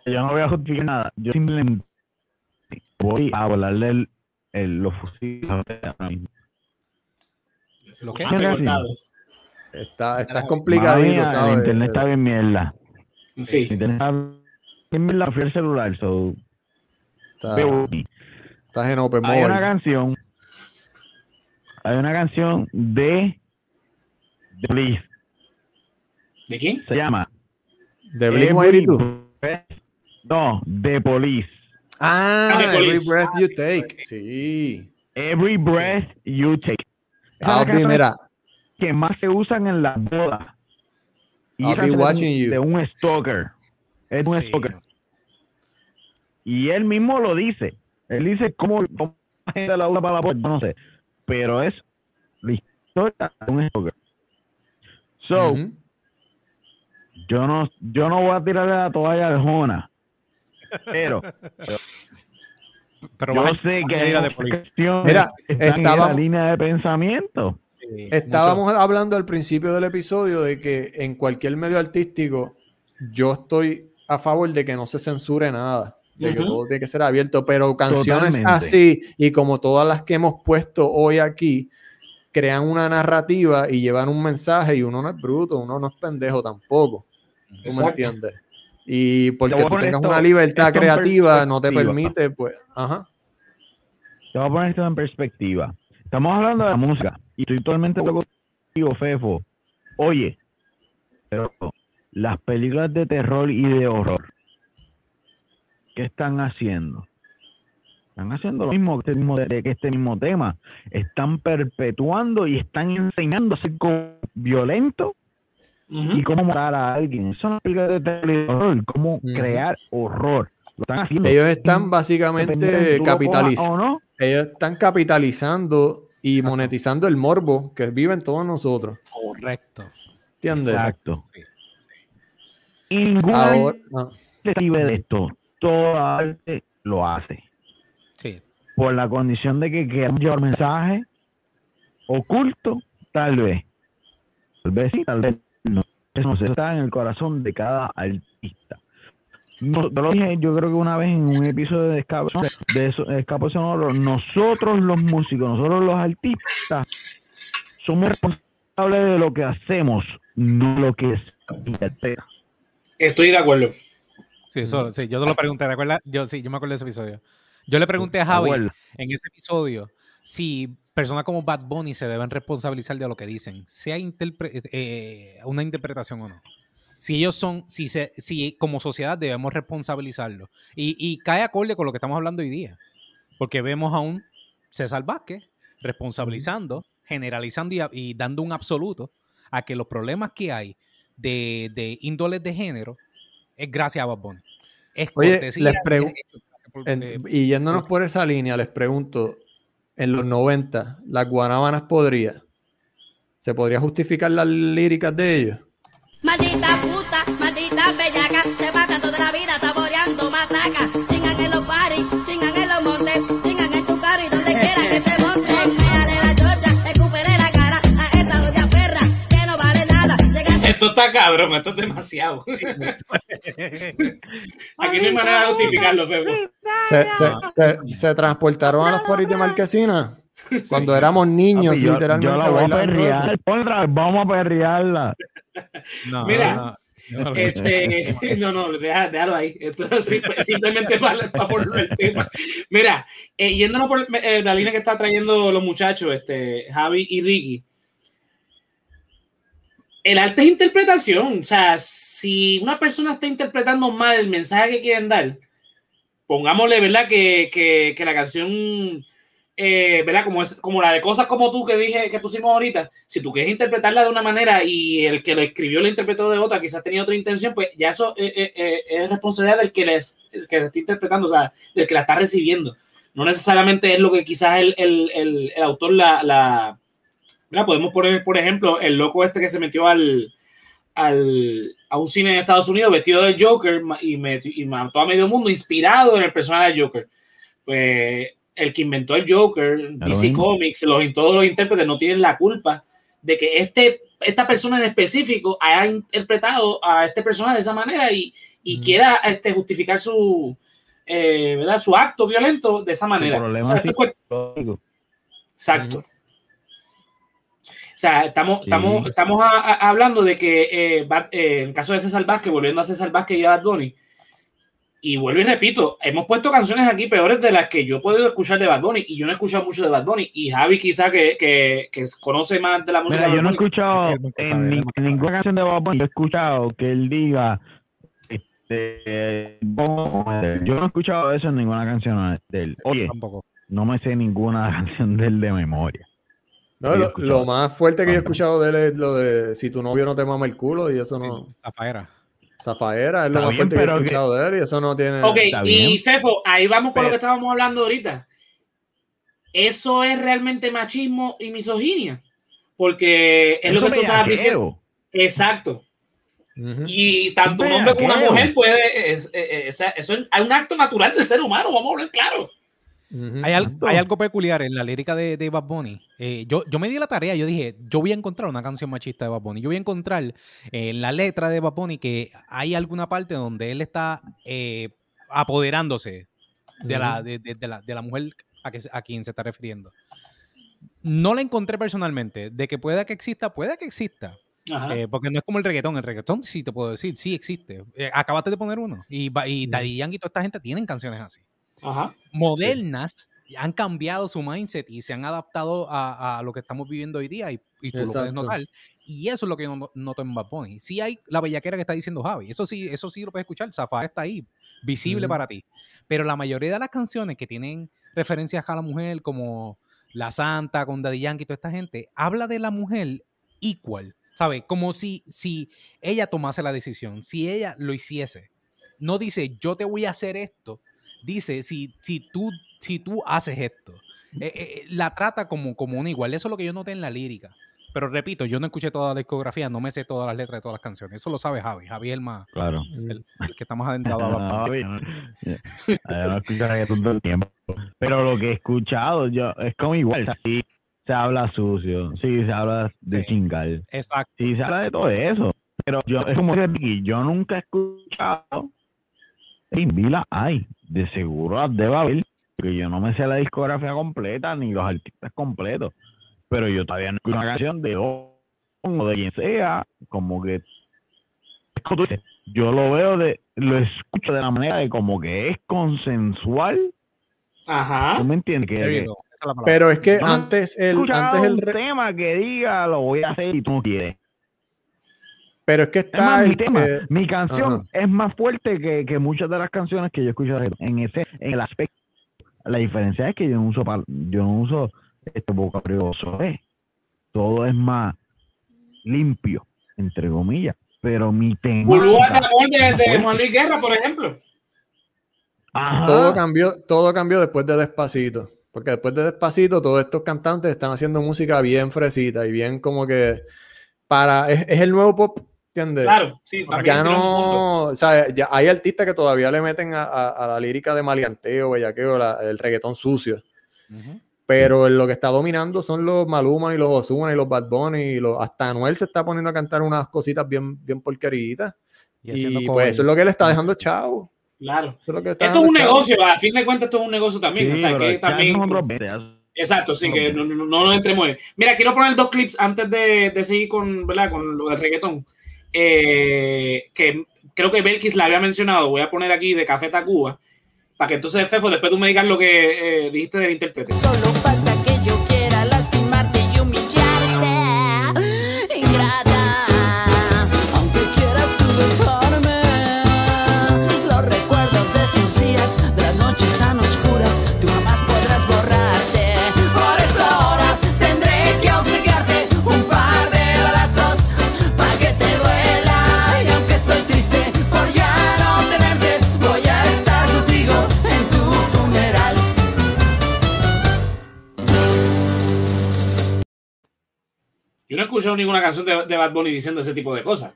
yo no voy a justificar nada. Yo simplemente voy a volarle el, el- los fusiles ahora mismo. ¿Lo qué? Está, está Mala complicadito, Mía, ¿sabes? El internet está bien mierda. Sí. El internet está bien mierda. Fui al celular, so. Está- estás en Open Hay una canción. Hay una canción de. de Police. ¿De quién? Se llama De Blink Every 182. breath- No, The Police. Ah, Every Police. Breath You Take. Sí. Every breath you take. Canciones mira. Que más se usan en las bodas. Y I'll be es de un- watching you. de un stalker. Es un Sí. stalker. Y él mismo lo dice. Él dice cómo, cómo la gente la usa para la boda, yo no sé. Pero es la historia de un stalker. So, yo no yo no voy a tirarle la toalla al Jona. Pero Pero yo vas a- sé que hay Police. cuestiones Mira, están en esa línea de pensamiento. Sí, Estábamos hablando al principio del episodio de que en cualquier medio artístico yo estoy a favor de que no se censure nada, de que todo tiene que ser abierto, pero canciones Totalmente. así y como todas las que hemos puesto hoy aquí crean una narrativa y llevan un mensaje y uno no es bruto, uno no es pendejo tampoco. ¿Tú me entiendes? Y porque tú tengas esto- una libertad creativa no te permite, pues, ajá. Te voy a poner esto en perspectiva. Estamos hablando de la música y estoy totalmente de acuerdo contigo, Fefo. Oye, pero las películas de terror y de horror, ¿qué están haciendo? Están haciendo lo mismo que este mismo, que este mismo tema. Están perpetuando y están enseñando a ser violento y cómo matar a alguien. Son las películas de terror y de horror, cómo crear horror. Lo están haciendo. Ellos están básicamente capitalizando. no, ellos están capitalizando y monetizando el morbo que viven todos nosotros. Correcto. ¿Entiendes? Exacto. Sí. Y ninguna Ahora, ah, vive de esto. Toda arte lo hace. Sí. Por la condición de que queramos llevar mensaje oculto, tal vez. Tal vez sí, tal vez no. Eso no está en el corazón de cada artista. No, yo lo dije, yo creo que una vez en un episodio de Escape, de eso- de Escape Sonoro, nosotros los músicos, nosotros los artistas, somos responsables de lo que hacemos, no lo que es. Estoy de acuerdo. Sí, eso, sí, yo te lo pregunté, ¿te acuerdas? Yo sí, yo me acuerdo de ese episodio. Yo le pregunté a Javi en ese episodio si personas como Bad Bunny se deben responsabilizar de lo que dicen, sea interpre- eh, una interpretación o no. Si ellos son, si, se, si como sociedad debemos responsabilizarlo. Y, y cae acorde con lo que estamos hablando hoy día. Porque vemos a un César Vázquez responsabilizando, generalizando y, dando un absoluto a que los problemas que hay de, de índoles de género es gracias a Bad Bunny. Es Oye, cortesía, les es pregun- hecho gracias por- en- eh, y yéndonos por esa línea, les pregunto, en los 90, las guanábanas podría, ¿se podría justificar las líricas de ellos? Maldita puta, maldita bellaca, se pasan toda la vida saboreando matraca. Chingan en los paris, chingan en los montes, chingan en tu carro y donde quiera que se monten. Méale la chocha, recupere la cara a esa doña perra que no vale nada. Esto está cabrón, esto es demasiado. Aquí no hay manera de justificarlo, Febo. ¿Se, se- se- se transportaron a las paris de Marquesina? Cuando éramos niños, Papi, literalmente. yo la voy a perrear. Vamos a perrearla. no, Mira, no, no, no. Este, no, no, deja- déjalo ahí. Esto es simp- simplemente para, para ponerlo el tema. Mira, eh, yéndonos por eh, la línea que está trayendo los muchachos, este, Javi y Ricky. El arte es interpretación. O sea, si una persona está interpretando mal el mensaje que quieren dar, pongámosle, ¿verdad? Que, que, que la canción, eh, ¿verdad? Como, es, como la de cosas como tú que dije, que pusimos ahorita, si tú quieres interpretarla de una manera y el que lo escribió lo interpretó de otra, quizás tenía otra intención, pues ya eso eh, eh, eh, es responsabilidad del que, les, el que la está interpretando, o sea, del que la está recibiendo. No necesariamente es lo que quizás el, el, el, el autor la, la. Podemos poner, por ejemplo, el loco este que se metió al, al, a un cine en Estados Unidos vestido de Joker y, me, y mató a medio mundo inspirado en el personaje de Joker. Pues el que inventó el Joker, DC. Comics, los, todos los intérpretes no tienen la culpa de que este, esta persona en específico haya interpretado a este personaje de esa manera y, y quiera este, justificar su, eh, ¿verdad? su acto violento de esa manera. O sea, es. Exacto. O sea, estamos, Sí. estamos, estamos a- a- hablando de que eh, Bad- eh, en el caso de César Vázquez, volviendo a César Vázquez y a Bad Bunny, y vuelvo y repito, hemos puesto canciones aquí peores de las que yo he podido escuchar de Bad Bunny, y yo no he escuchado mucho de Bad Bunny, y Javi quizá que, que, que conoce más de la música Mira, de yo no he Bad escuchado en, ni- ninguna canción de Bob Bunny, yo he escuchado que él diga de- yo no he escuchado eso en ninguna canción de él. Oye, Tampoco. no me sé ninguna canción de él de memoria. No, lo más fuerte que yo he escuchado de él es lo de si tu novio no te mama el culo y eso no. Zafaera. Zafaera es lo Está más bien, fuerte que he que- escuchado de él y eso no tiene. Ok, Está y bien. Fefo, ahí vamos con lo que estábamos hablando ahorita. ¿Eso es realmente machismo y misoginia? Porque es lo que tú estabas diciendo. Exacto. Y tanto un hombre como una mujer puede. es- es- es- eso es un acto natural del ser humano, vamos a hablar claro. Hay, al- Exacto. hay algo peculiar en la lírica de, de Bad Bunny. Eh, yo, yo me di la tarea, yo dije, yo voy a encontrar una canción machista de Bad Bunny. Yo voy a encontrar eh, la letra de Bad Bunny que hay alguna parte donde él está eh, apoderándose de, la, de, la, de la mujer a, que, se- a quien se está refiriendo. No la encontré personalmente. De que pueda que exista, puede que exista. Eh, porque no es como el reggaetón. El reggaetón sí te puedo decir, sí existe. Eh, acabaste de poner uno. Y, y Daddy Yankee y toda esta gente tienen canciones así Ajá. modernas han cambiado su mindset y se han adaptado a, a lo que estamos viviendo hoy día y, y tú lo puedes Exacto. notar. Y eso es lo que yo no- noto en Bad Bunny. Sí hay la bellaquera que está diciendo Javi, eso sí, eso sí lo puedes escuchar, Zafar está ahí, visible Ujú. para ti. Pero la mayoría de las canciones que tienen referencias a la mujer, como La Santa, con Daddy Yankee y toda esta gente, habla de la mujer equal, ¿sabes? Como si, si ella tomase la decisión, si ella lo hiciese. No dice, yo te voy a hacer esto, dice, si, si, tú, si tú haces esto, Eh, eh, eh, la trata como, como una igual. Eso es lo que yo noté en la lírica. Pero repito, yo no escuché toda la discografía, no me sé todas las letras de todas las canciones. Eso lo sabe Javi. Javi es el más, Claro. el, el que está más adentrado a Bad No, yo no- no escucho todo el tiempo. Pero lo que he escuchado yo es como igual. sí se habla sucio, sí se habla de Sí. chingar, Exacto. sí se habla de todo eso. Pero yo, es como que yo nunca he escuchado. En Vila hay, de seguro debe haber, porque yo no me sé la discografía completa ni los artistas completos. Pero yo todavía no escucho una canción de Don o de quien sea, como que es como tú dices, yo lo veo de, lo escucho de la manera de como que es consensual, Ajá. ¿tú me entiendes? Que, que. Pero es que no antes el, antes el tema que diga lo voy a hacer y tú no quieres. Pero es que Es está más, mi tema, eh, mi canción ajá. es más fuerte que, que muchas de las canciones que yo escucho en ese, en el aspecto. La diferencia es que yo no uso yo no uso este vocabulario. Todo es más limpio, entre comillas. Pero mi tema. De de, de Juan Luis Guerra, por ejemplo. Ajá. todo cambió, todo cambió después de Despacito. Porque después de Despacito, todos estos cantantes están haciendo música bien fresita y bien como que para. Es, es el nuevo pop, ¿entiendes? Claro, sí, también punto. no, o sea, ya hay artistas que todavía le meten a, a- a la lírica de maleanteo, bellaqueo, la- el reggaetón sucio. Ujú. Pero lo que está dominando son los Maluma y los Ozuna y los Bad Bunny y los, hasta Anuel se está poniendo a cantar unas cositas bien, bien porqueritas. Y pues eso es lo que le está dejando chavo. Claro. Eso es lo que le está Esto es un chavo. negocio, a fin de cuentas, esto es un negocio también. Sí, o sea, que también. son otros 20, ya- Exacto, sí, que no, no, no nos entremos. Mira, quiero poner dos clips antes de, de seguir con, ¿verdad? con lo del reggaetón. Eh, que creo que Belkis la había mencionado. Voy a poner aquí de Café Tacuba. Para que entonces, Fefo, después tú me digas lo que eh, dijiste del intérprete. Solo falta que yo quiera Yo no he escuchado ninguna canción de, de Bad Bunny diciendo ese tipo de cosas.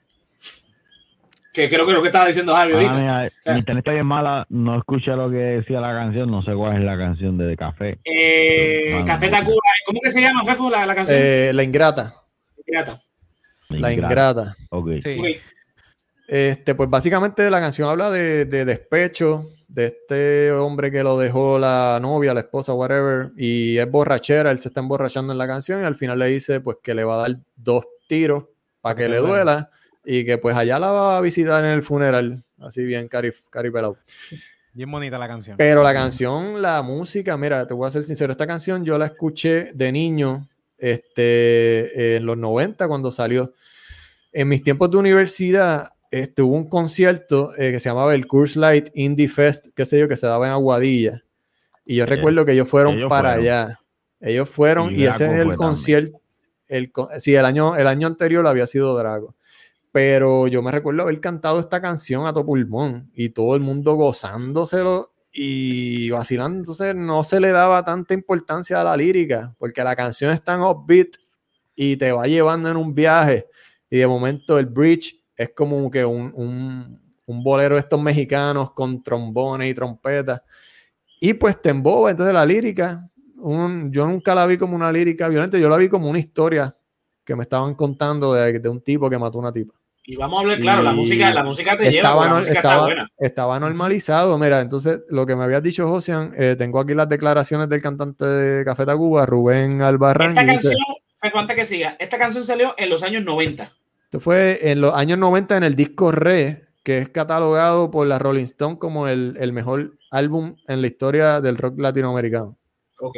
Que creo que es lo que estaba diciendo Javi Ah, ahorita. mira, sea- mi internet está bien mala, no escuché lo que decía la canción, no sé cuál es la canción de Café. Eh, Mano, Café. Tacuba, ¿cómo que se llama, Fefo, la, la canción? Eh, la ingrata. Pirata. La ingrata. Ok. Sí. Ok. Este, pues básicamente la canción habla de, de despecho, de este hombre que lo dejó la novia, la esposa, whatever, y es borrachera, él se está emborrachando en la canción y al final le dice pues que le va a dar dos tiros para que le duela. y que pues allá la va a visitar en el funeral, así bien cari, caripelado. Bien bonita la canción. Pero la canción, la música, mira, te voy a ser sincero, esta canción yo la escuché de niño, este, en los 90 cuando salió. En mis tiempos de universidad este, hubo un concierto eh, que se llamaba el Curse Light Indie Fest, qué sé yo, que se daba en Aguadilla. Y yo recuerdo que ellos fueron ellos para fueron. allá. Ellos fueron Y y, ese es el concierto. El, sí, el año, el año anterior había sido Drago. Pero yo me recuerdo haber cantado esta canción a todo pulmón y todo el mundo gozándoselo y vacilando. Entonces no se le daba tanta importancia a la lírica porque la canción es tan upbeat y te va llevando en un viaje. Y de momento el bridge es como que un, un, un bolero de estos mexicanos con trombones y trompetas. Y pues te emboba. Entonces la lírica, un- yo nunca la vi como una lírica violenta, yo la vi como una historia que me estaban contando de, de un tipo que mató a una tipa. Y vamos a hablar, claro, la música, la música te lleva, estaba, porque la música está estaba- buena. estaba normalizado. Mira, entonces lo que me habías dicho, Josian, eh, tengo aquí las declaraciones del cantante de Café Tacuba, Rubén Albarrán. Esta dice- canción, antes que siga, esta canción salió en los años 90. Esto fue en los años 90 en el disco Re, que es catalogado por la Rolling Stone como el, el mejor álbum en la historia del rock latinoamericano. Ok,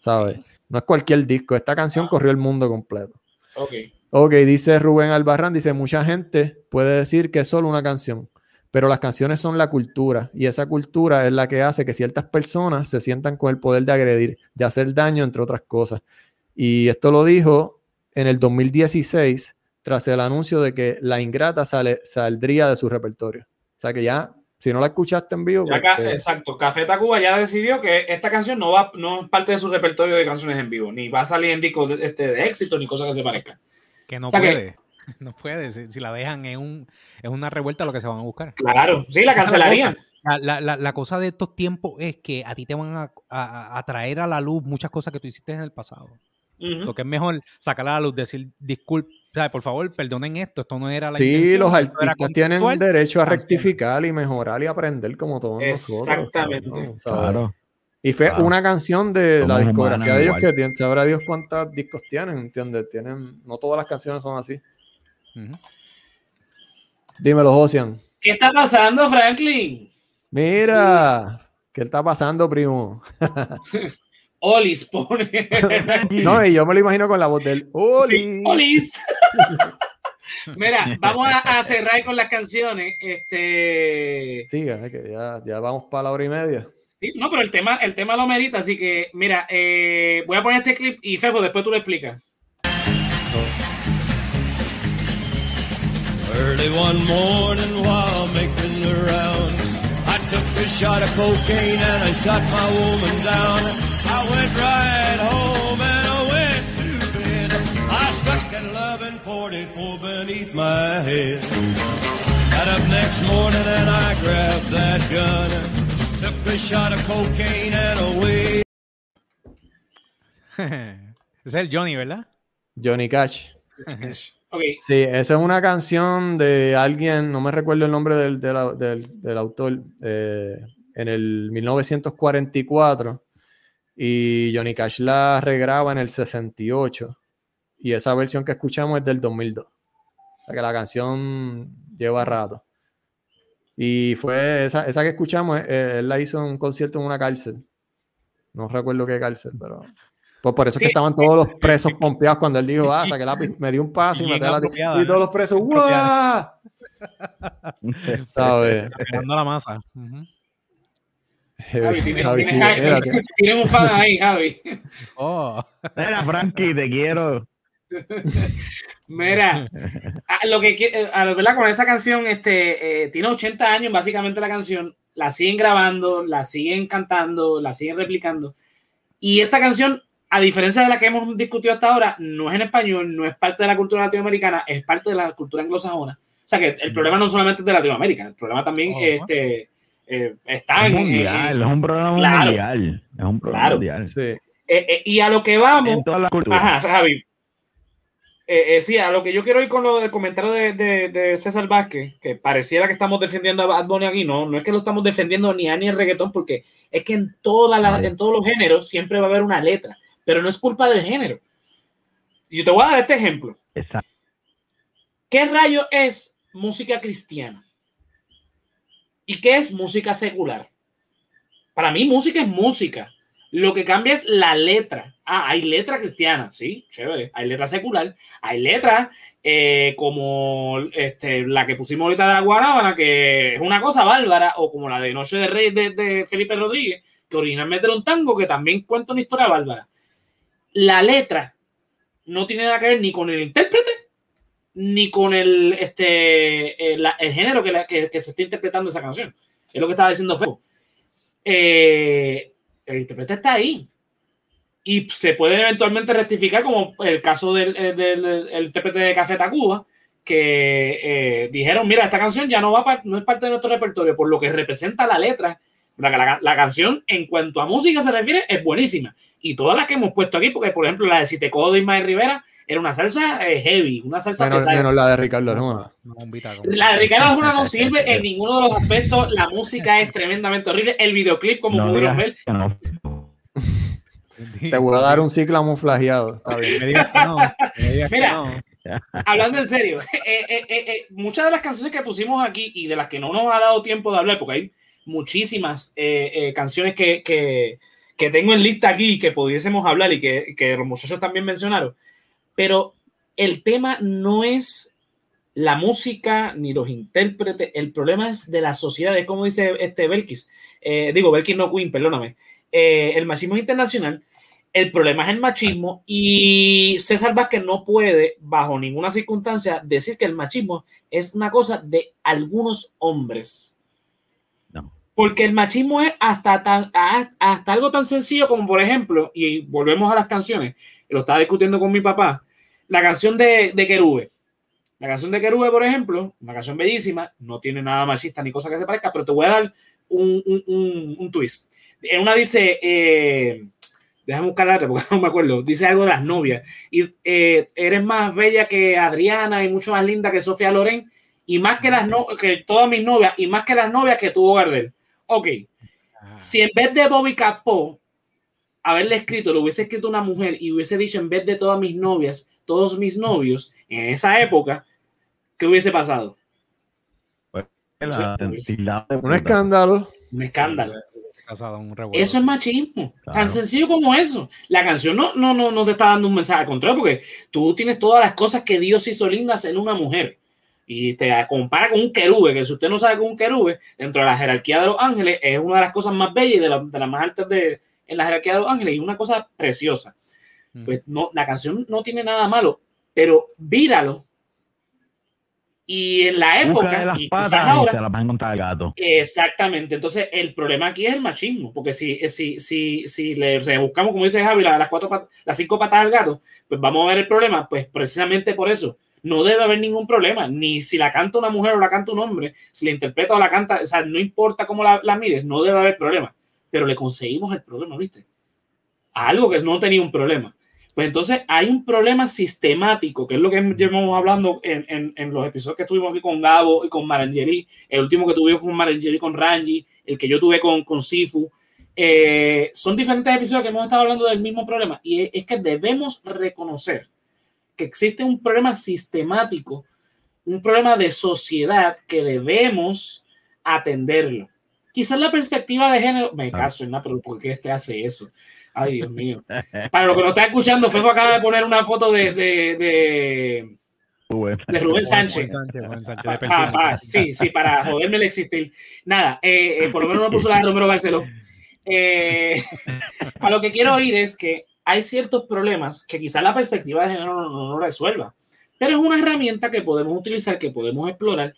¿Sabes? No es cualquier disco. Esta canción corrió el mundo completo. ok. Ok, dice Rubén Albarrán, dice, mucha gente puede decir que es solo una canción, pero las canciones son la cultura y esa cultura es la que hace que ciertas personas se sientan con el poder de agredir, de hacer daño, entre otras cosas. Y esto lo dijo en el 2016 tras el anuncio de que La Ingrata sale, saldría de su repertorio. O sea que ya, si no la escuchaste en vivo, Ya pues, ca- eh, exacto, Café Tacuba ya decidió que esta canción no va, no es parte de su repertorio de canciones en vivo, ni va a salir en discos de, este, de éxito, ni cosa que se parezca. Que no O sea que- puede. No puede. Si, si la dejan en, un, en una revuelta, lo que se van a buscar. Claro, sí, la es cancelarían. La, la- la- la cosa de estos tiempos es que a ti te van a, a- a traer a la luz muchas cosas que tú hiciste en el pasado. Lo que es mejor sacar a la luz, decir disculpe, ¿sabes? por favor, perdonen esto, esto no era la sí, intención. los esto era artistas tienen consensual". derecho a rectificar y mejorar y aprender como todos nosotros. Exactamente. Claro. Y fue Claro. una canción de la discografía de ellos igual. que tienen, sabrá Dios cuántos discos tienen, ¿entiendes? Tienen, no todas las canciones son así. Ujú. Dímelo, Josian. ¿Qué está pasando, Franklin? Mira, ¿qué está pasando, primo? Olis pone. No, y yo me lo imagino con la voz del Oli. Sí, Olis. Mira, vamos a, a cerrar con las canciones. Este. Siga, eh, que ya, ya vamos para la hora y media. Sí, no, pero el tema, el tema lo merita, así que, mira, eh, voy a poner este clip y Fefo, después tú lo explicas. Early one morning while making the rounds, I took a shot of cocaine and I shot my woman down. I went right home 1144 beneath my head. Got up next morning and I grabbed that gun. Took a shot of cocaine and away. Es el Johnny, ¿verdad? Johnny Cash. Ok, Sí, esa es una canción de alguien, no me recuerdo el nombre del, del del- del autor, eh, en el 1944, y Johnny Cash la regraba en el 68, y esa versión que escuchamos es del 2002. O sea que la canción lleva rato. Y fue esa, esa que escuchamos, eh, él la hizo en un concierto en una cárcel. No recuerdo qué cárcel, pero... Pues por eso es que estaban todos los presos pompeados cuando él dijo, ah, saqué la pi- me dio un paso y a la Y todos los presos, ¡guau! ¿Sabes? Pegando la masa. Javi, tiene- Javi, tiene- sí, Javi, espérate. tienen un fan ahí, Javi. Oh. Mira, Frankie, te quiero. Mira, a lo que qui- a lo- ¿verdad? con esa canción, este, eh, tiene 80 años básicamente la canción, la siguen grabando, la siguen cantando, la siguen replicando. Y esta canción, a diferencia de la que hemos discutido hasta ahora, no es en español, no es parte de la cultura latinoamericana, es parte de la cultura anglosajona. O sea que el problema no solamente es de Latinoamérica, el problema también Oh, este, eh, está Es en, mundial, en- es un programa Claro. mundial. Es un programa Claro. mundial. Sí. eh, eh, y a lo que vamos, En todas las culturas. Ajá, Javi. Eh, eh, sí, a lo que yo quiero ir con lo del comentario de, de- de César Vázquez, que pareciera que estamos defendiendo a Bad Bunny aquí, no, no es que lo estamos defendiendo ni a ni el reggaetón, porque es que en, todas las- Vale. en todos los géneros siempre va a haber una letra, pero no es culpa del género. Yo te voy a dar este ejemplo. Exacto. ¿Qué rayo es música cristiana? ¿Y qué es música secular? Para mí, música es música. Lo que cambia es la letra. Ah, hay letra cristiana, sí, chévere. Hay letra secular, hay letra eh, como este, la que pusimos ahorita de la Guanábana, que es una cosa bárbara, o como la de Noche de Rey de, Felipe Rodríguez, que originalmente era un tango que también cuenta una historia bárbara. La letra no tiene nada que ver ni con el intérprete, ni con el, este, el, el género que se está interpretando esa canción. Es lo que estaba diciendo Febo. Eh, el intérprete está ahí. Y se puede eventualmente rectificar, como el caso del, eh, del- del- el intérprete de Café Tacuba, que eh, dijeron, mira, esta canción ya no va pa- no es parte de nuestro repertorio, por lo que representa la letra. La, la- la canción, en cuanto a música se refiere, es buenísima. Y todas las que hemos puesto aquí, porque por ejemplo la de Si te codo de Ismael Rivera, era una salsa eh, heavy, una salsa Menos, pesada. menos la de Ricardo Arjona. La de Ricardo Arjona no sirve en ninguno de los aspectos. La música es tremendamente horrible. El videoclip, como No pudieron ver, no. Te voy a dar un ciclo camuflajeado. Está bien. Me digas que no. Me digas que Mira, no. hablando en serio, eh, eh, eh, eh, muchas de las canciones que pusimos aquí y de las que no nos ha dado tiempo de hablar, porque hay muchísimas eh, eh, canciones que, que, que tengo en lista aquí que pudiésemos hablar y que, que los muchachos también mencionaron, pero el tema no es la música ni los intérpretes, el problema es de la sociedad, es como dice este Belkis, eh, digo Belkis no Queen, perdóname, Eh, el machismo es internacional, el problema es el machismo y César Vázquez no puede, bajo ninguna circunstancia, decir que el machismo es una cosa de algunos hombres. Porque el machismo es hasta, tan, hasta algo tan sencillo como, por ejemplo, y volvemos a las canciones, lo estaba discutiendo con mi papá, la canción de, de Querube. La canción de Querube, por ejemplo, una canción bellísima, no tiene nada machista ni cosa que se parezca, pero te voy a dar un, un, un- un twist. En una dice, eh, déjame buscarla porque no me acuerdo, dice algo de las novias. Y eh, eres más bella que Adriana y mucho más linda que Sofía Loren y más que las no, que todas mis novias y más que las novias que tuvo Gardel. Ok, si en vez de Bobby Capó haberle escrito, lo hubiese escrito una mujer y hubiese dicho en vez de todas mis novias, todos mis novios, en esa época, ¿qué hubiese pasado? La tildada de Un escándalo. Un escándalo. Casado, un revuelo. Eso es machismo. Claro. Tan sencillo como eso. La canción no, no, no, no te está dando un mensaje al contrario, porque tú tienes todas las cosas que Dios hizo lindas en una mujer. Y te compara con un querube, que si usted no sabe que un querube, dentro de la jerarquía de los ángeles, es una de las cosas más bellas y de, la- de las más altas de, en la jerarquía de los ángeles, y una cosa preciosa. Pues no, la canción no tiene nada malo, pero víralo. Y en la época, las y quizás patas y ahora, se las van a encontrar al gato. Exactamente. Entonces, el problema aquí es el machismo, porque si, si, si, si le rebuscamos, como dice Javi, la- las, cuatro pat- las cinco patas al gato, pues vamos a ver el problema. Pues precisamente por eso no debe haber ningún problema, ni si la canta una mujer o la canta un hombre, si la interpreta o la canta, o sea, no importa cómo la, la mires, no debe haber problema. Pero le conseguimos el problema, ¿viste? A algo que no tenía un problema. Pues entonces hay un problema sistemático, que es lo que llevamos hablando en, en- en los episodios que tuvimos aquí con Gabo y con Marangeli, el último que tuvimos con Marangeli con Rangi, el que yo tuve con, con Sifu. Eh, son diferentes episodios que hemos estado hablando del mismo problema y es, es que debemos reconocer que existe un problema sistemático, un problema de sociedad que debemos atenderlo. Quizás la perspectiva de género, me caso en nada, pero ¿por qué este hace eso? Ay, Dios mío. Para lo que no está escuchando, Fefo acaba de poner una foto de, de, de, de Rubén Sánchez. Sánchez, Rubén Sánchez de Ah, perfil. ah, sí, sí, para joderme el existir. Nada, eh, eh, por lo menos no puso la de Romero Barceló. Eh, a lo que quiero oír es que hay ciertos problemas que quizás la perspectiva de género no, no, no resuelva, pero es una herramienta que podemos utilizar, que podemos explorar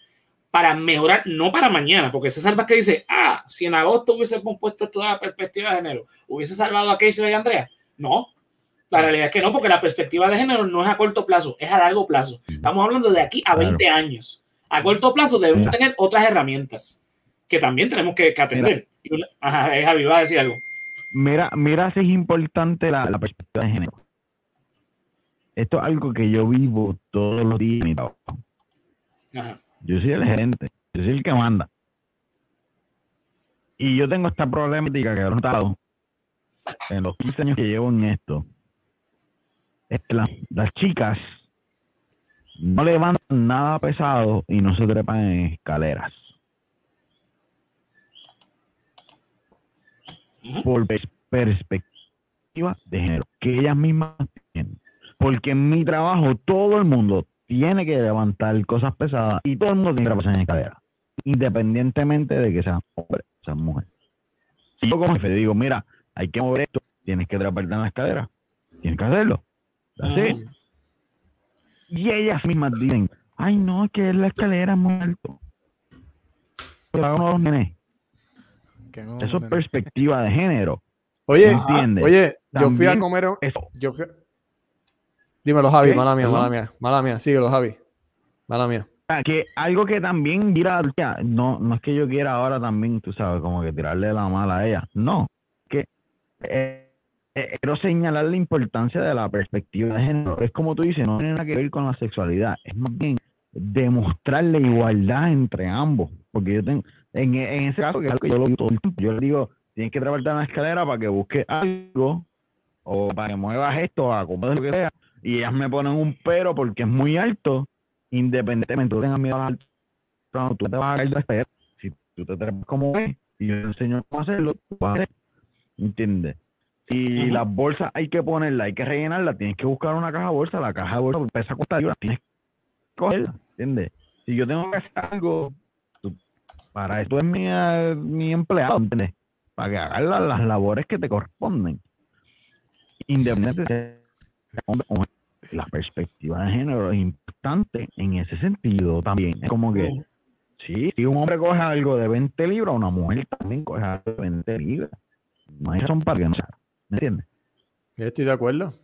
para mejorar, no para mañana, porque César Vázquez dice, ah, si en agosto hubiésemos puesto toda la perspectiva de género, ¿hubiese salvado a Keisha y a Andrea? No, la realidad es que no, porque la perspectiva de género no es a corto plazo, es a largo plazo. Estamos hablando de aquí a 20 años. A corto plazo debemos Mira. tener otras herramientas que también tenemos que, que atender. Ajá, Javi, va a decir algo. Mira, mira si es importante la, la perspectiva de género. Esto es algo que yo vivo todos los días en mi trabajo. Ajá. Yo soy el gerente, yo soy el que manda. Y yo tengo esta problemática que he notado en los 15 años que llevo en esto. Las chicas no levantan nada pesado y no se trepan en escaleras. Por pers- perspectiva de género que ellas mismas tienen. Porque en mi trabajo todo el mundo tiene que levantar cosas pesadas y todo el mundo tiene que trabajar en escalera, independientemente de que sea hombre o sea mujer. Si yo como jefe digo, mira, hay que mover esto, tienes que treparte en la escalera, tienes que hacerlo. Así. Y ellas mismas dicen, ay no, que la escalera es muy alto. Pero hago los nenes. Eso es perspectiva de género. Oye, ¿entiendes? oye, yo fui a comer. un- eso. Yo fui a- Dímelo, Javi, ¿Qué? mala mía, mala mía, mala mía, síguelo, Javi. Mala mía. Que algo que también mira, no, no es que yo quiera ahora también, tú sabes, como que tirarle la mala a ella. No, eh, quiero señalar la importancia de la perspectiva de género. Es como tú dices, no tiene nada que ver con la sexualidad, es más bien demostrar la igualdad entre ambos. Porque yo tengo, en, en ese caso, que es algo que yo lo digo todo el tiempo, yo le digo, tienes que trabajarte en la escalera para que busques algo o para que muevas esto, a como lo que sea, y ellas me ponen un pero porque es muy alto, independientemente, tú tengas miedo a no, tú te vas a caer de la escalera. Si tú te trepas como es, y yo enseño cómo hacerlo, tú vas a hacer, ¿entiendes? Si las bolsas hay que ponerlas, hay que rellenarlas, tienes que buscar una caja de bolsa, la caja de bolsa pesa 40 libras, tienes que cogerla, ¿entiendes? Si yo tengo que hacer algo, tú- para esto es mi, eh, mi empleado, ¿entiendes? Para que hagan la- las labores que te corresponden. Independientemente de hombre o mujer. La perspectiva de género es importante en ese sentido también. Es como que, sí, si un hombre coge algo de 20 libras, una mujer también coge algo de 20 libras. No que no sea. ¿Me entiendes? Yo Estoy de acuerdo.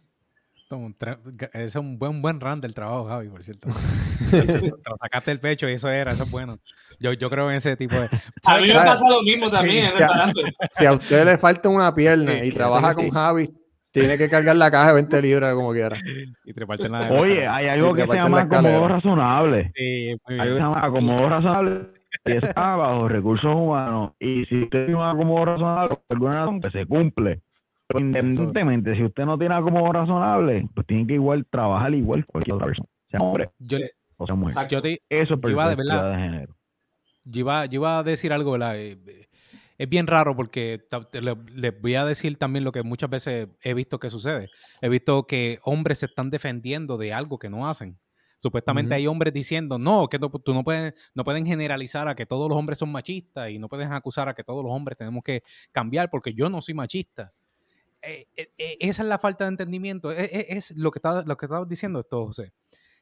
Es un tre- Ese es un buen, buen run del trabajo, Javi, por cierto. Te lo sacaste del pecho y eso era, eso es bueno. Yo, yo creo en ese tipo de. A ¿Sabes mí me pasa lo mismo también en Si a, restaurante. si a usted le falta una pierna Sí, y trabaja sí, con sí. Javi, tiene que cargar la caja de 20 libras como quiera. Y treparte en la Oye, hay algo que se en llama acomodo razonable. Sí, muy Hay algo que se bien. llama acomodo razonable está bajo recursos humanos. Y si usted tiene un acomodo razonable, por alguna razón, pues se cumple. Pero independientemente, si usted no tiene acomodo razonable, pues tiene que igual trabajar igual cualquier otra persona. Sea hombre Yo, le- o sea mujer. yo te, Eso es iba de perspectiva verdad. de género. yo iba, yo iba a decir algo, ¿verdad? Eh, eh, Es bien raro porque les voy a decir también lo que muchas veces he visto que sucede. He visto que hombres se están defendiendo de algo que no hacen. Supuestamente Ujú. hay hombres diciendo, no, que no- tú no puedes, no pueden generalizar a que todos los hombres son machistas y no pueden acusar a que todos los hombres tenemos que cambiar porque yo no soy machista. Eh, eh, eh, esa es la falta de entendimiento. Eh, eh, Es, lo que está, lo que estabas diciendo esto, José.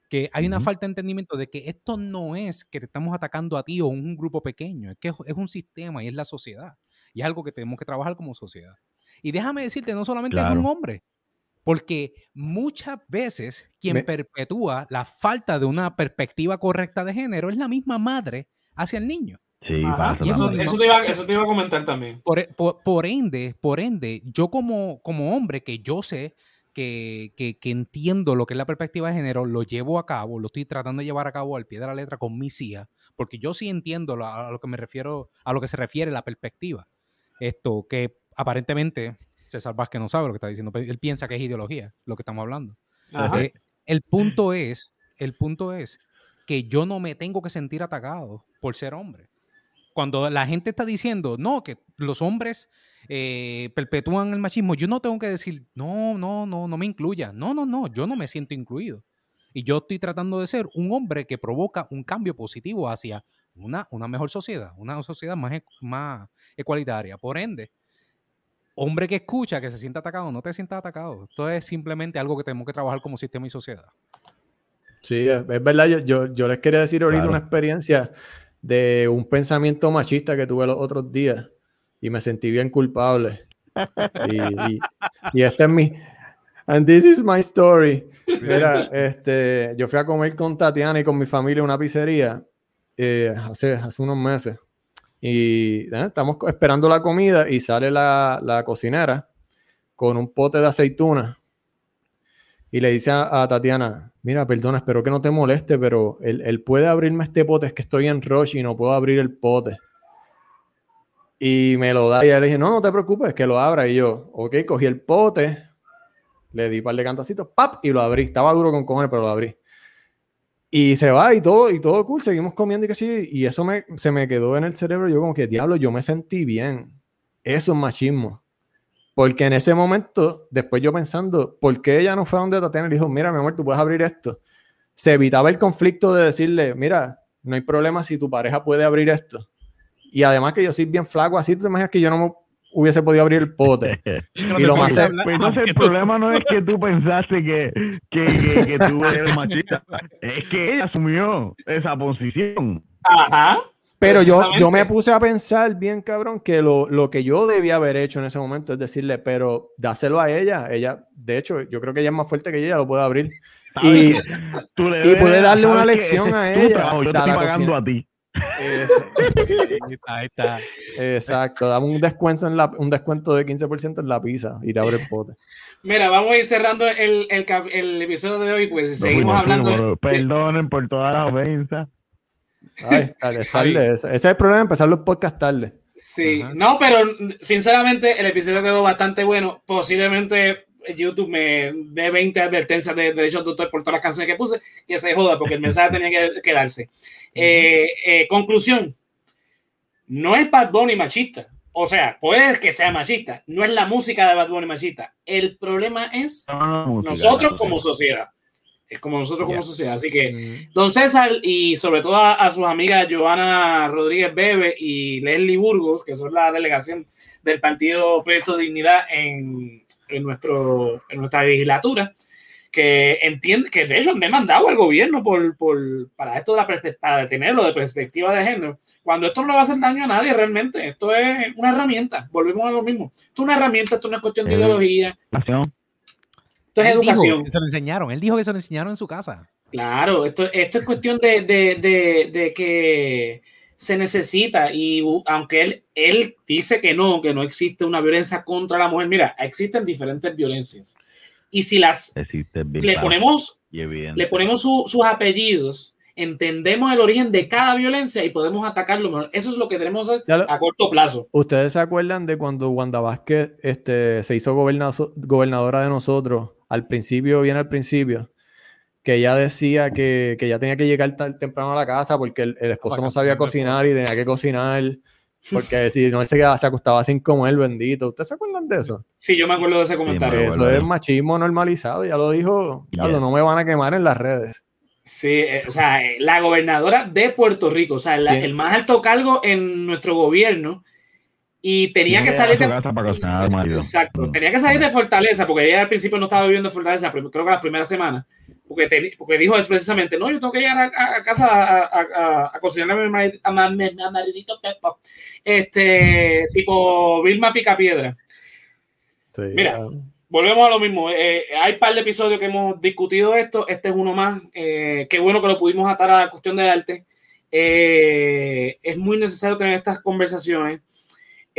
Que hay una Ujú. falta de entendimiento de que esto no es que te estamos atacando a ti o un grupo pequeño, es que es es un sistema y es la sociedad. Y es algo que tenemos que trabajar como sociedad. Y déjame decirte, no solamente es un Claro. hombre, porque muchas veces quien Me- perpetúa la falta de una perspectiva correcta de género es la misma madre hacia el niño. Sí, pasa eso, te iba, eso te iba a comentar también. Por, e- por- por ende, por ende, yo como, como hombre que yo sé que, que- que entiendo lo que es la perspectiva de género, lo llevo a cabo, lo estoy tratando de llevar a cabo al pie de la letra con mis hijas, porque yo sí entiendo lo- a lo que me refiero, a lo que se refiere la perspectiva. Esto que aparentemente César Vázquez no sabe lo que está diciendo, pero él piensa que es ideología lo que estamos hablando. Eh, el punto es, el punto es que yo no me tengo que sentir atacado por ser hombre. Cuando la gente está diciendo, no, que los hombres eh, perpetúan el machismo, yo no tengo que decir, no, no, no, no me incluya. No, no, no, yo no me siento incluido. Y yo estoy tratando de ser un hombre que provoca un cambio positivo hacia una, una mejor sociedad, una sociedad más, e- más ecualitaria. Por ende, hombre que escucha, que se sienta atacado, no te sientas atacado. Esto es simplemente algo que tenemos que trabajar como sistema y sociedad. Sí, es, verdad. Yo, yo, yo les quería decir ahorita Claro. una experiencia de un pensamiento machista que tuve los otros días y me sentí bien culpable. Y, y, y este es mi. And this is my story. Mira, este, yo fui a comer con Tatiana y con mi familia en una pizzería eh, hace, hace unos meses. Y eh, estamos esperando la comida y sale la, la cocinera con un pote de aceituna y le dice a, Tatiana, mira, perdona, espero que no te moleste, pero él, puede abrirme este pote, es que estoy en rush y no puedo abrir el pote. Y me lo da y ella le dije, no, no te preocupes, que lo abra. Y yo, ok, cogí el pote, le di un par de cantacitos, ¡pap! Y lo abrí. Estaba duro con cojones, pero lo abrí. Y se va y todo, y todo cool, seguimos comiendo y que sí, y eso me, se me quedó en el cerebro, yo como que, diablo, yo me sentí bien. Eso es machismo. Porque en ese momento, después yo pensando, ¿por qué ella no fue a donde Tatiana y dijo, mira, mi amor, tú puedes abrir esto? se evitaba el conflicto de decirle, mira, no hay problema si tu pareja puede abrir esto. Y además que yo soy bien flaco, así te imaginas que yo no hubiese podido abrir el pote. y lo más Pues entonces el problema no es que tú pensaste que, que, que, que tú eres machista, es que ella asumió esa posición. Ajá. Pero yo, yo me puse a pensar bien, cabrón, que lo, lo que yo debía haber hecho en ese momento es decirle, pero dáselo a ella. Ella, de hecho, yo creo que ella es más fuerte que yo, ella lo puede abrir. Y, y puede darle una lección a ella. trabajo, yo te estoy pagando cocina. a ti. Ahí está, ahí está. Exacto, dame un descuento, en la, un descuento de 15% en la pizza y te abre el pote. Mira, vamos a ir cerrando el, el, episodio de hoy, pues si seguimos hablando. fuimos. Perdonen por todas las ofensas. Ay, tarde, tarde. Ese, ese es el problema de empezar los podcasts tarde. Sí, no, pero sinceramente el episodio quedó bastante bueno. Posiblemente YouTube me dé 20 advertencias de derechos de autor por todas las canciones que puse, que se joda, porque el mensaje tenía que quedarse. Eh, eh, conclusión, no es Bad Bunny machista. O sea, puede que sea machista, no es la música de Bad Bunny machista. El problema es nosotros como sociedad. Es como nosotros como sociedad. Así que, don César y sobre todo a, a sus amigas Joana Rodríguez Bebe y Leslie Burgos, que son la delegación del Partido Proyecto de Dignidad en, en, nuestro, en nuestra legislatura, que entiende, que de hecho han demandado al gobierno por, por, para esto de la para detenerlo de perspectiva de género, cuando esto no le va a hacer daño a nadie realmente. Esto es una herramienta, volvemos a lo mismo. Esto es una herramienta, esto no es cuestión de Eh, ideología, Nación. esto es Él educación. se lo enseñaron. Él dijo que se lo enseñaron en su casa. Claro, esto, esto es cuestión de, de- de- de que se necesita y aunque él, él dice que no, que no existe una violencia contra la mujer, mira, existen diferentes violencias. Y si las le ponemos, le ponemos su- sus apellidos, entendemos el origen de cada violencia y podemos atacarlo mejor. Eso es lo que tenemos que hacer Ya lo- a corto plazo. ¿Ustedes se acuerdan de cuando Wanda Vázquez este, se hizo gobernadora de nosotros? Al principio, bien al principio, que ella decía que, que ella tenía que llegar tan temprano a la casa porque el, el esposo no sabía cocinar y tenía que cocinar. Porque si no, él se, quedaba- se acostaba sin comer, bendito. ¿Ustedes se acuerdan de eso? Sí, yo me acuerdo de ese comentario. me Eso es machismo normalizado, ya lo dijo. Yeah. Diablo, no me van a quemar en las redes. Sí, eh, o sea, eh, la gobernadora de Puerto Rico, o sea, la- el más alto cargo en nuestro gobierno, y tenía que salir de marido. Exacto, tenía que salir de Fortaleza, porque ella al principio no estaba viviendo en Fortaleza, pero creo que las primeras semanas, porque, te- porque dijo eso precisamente, no, yo tengo que llegar a, casa a, a, a, a cocinar a mi a maridito Pepa, este, tipo Vilma Picapiedra. Sí, Mira, volvemos a lo mismo. eh, hay un par de episodios que hemos discutido esto. Este es uno más. Eh, qué bueno que lo pudimos atar a la cuestión del arte. Eh, es muy necesario tener estas conversaciones.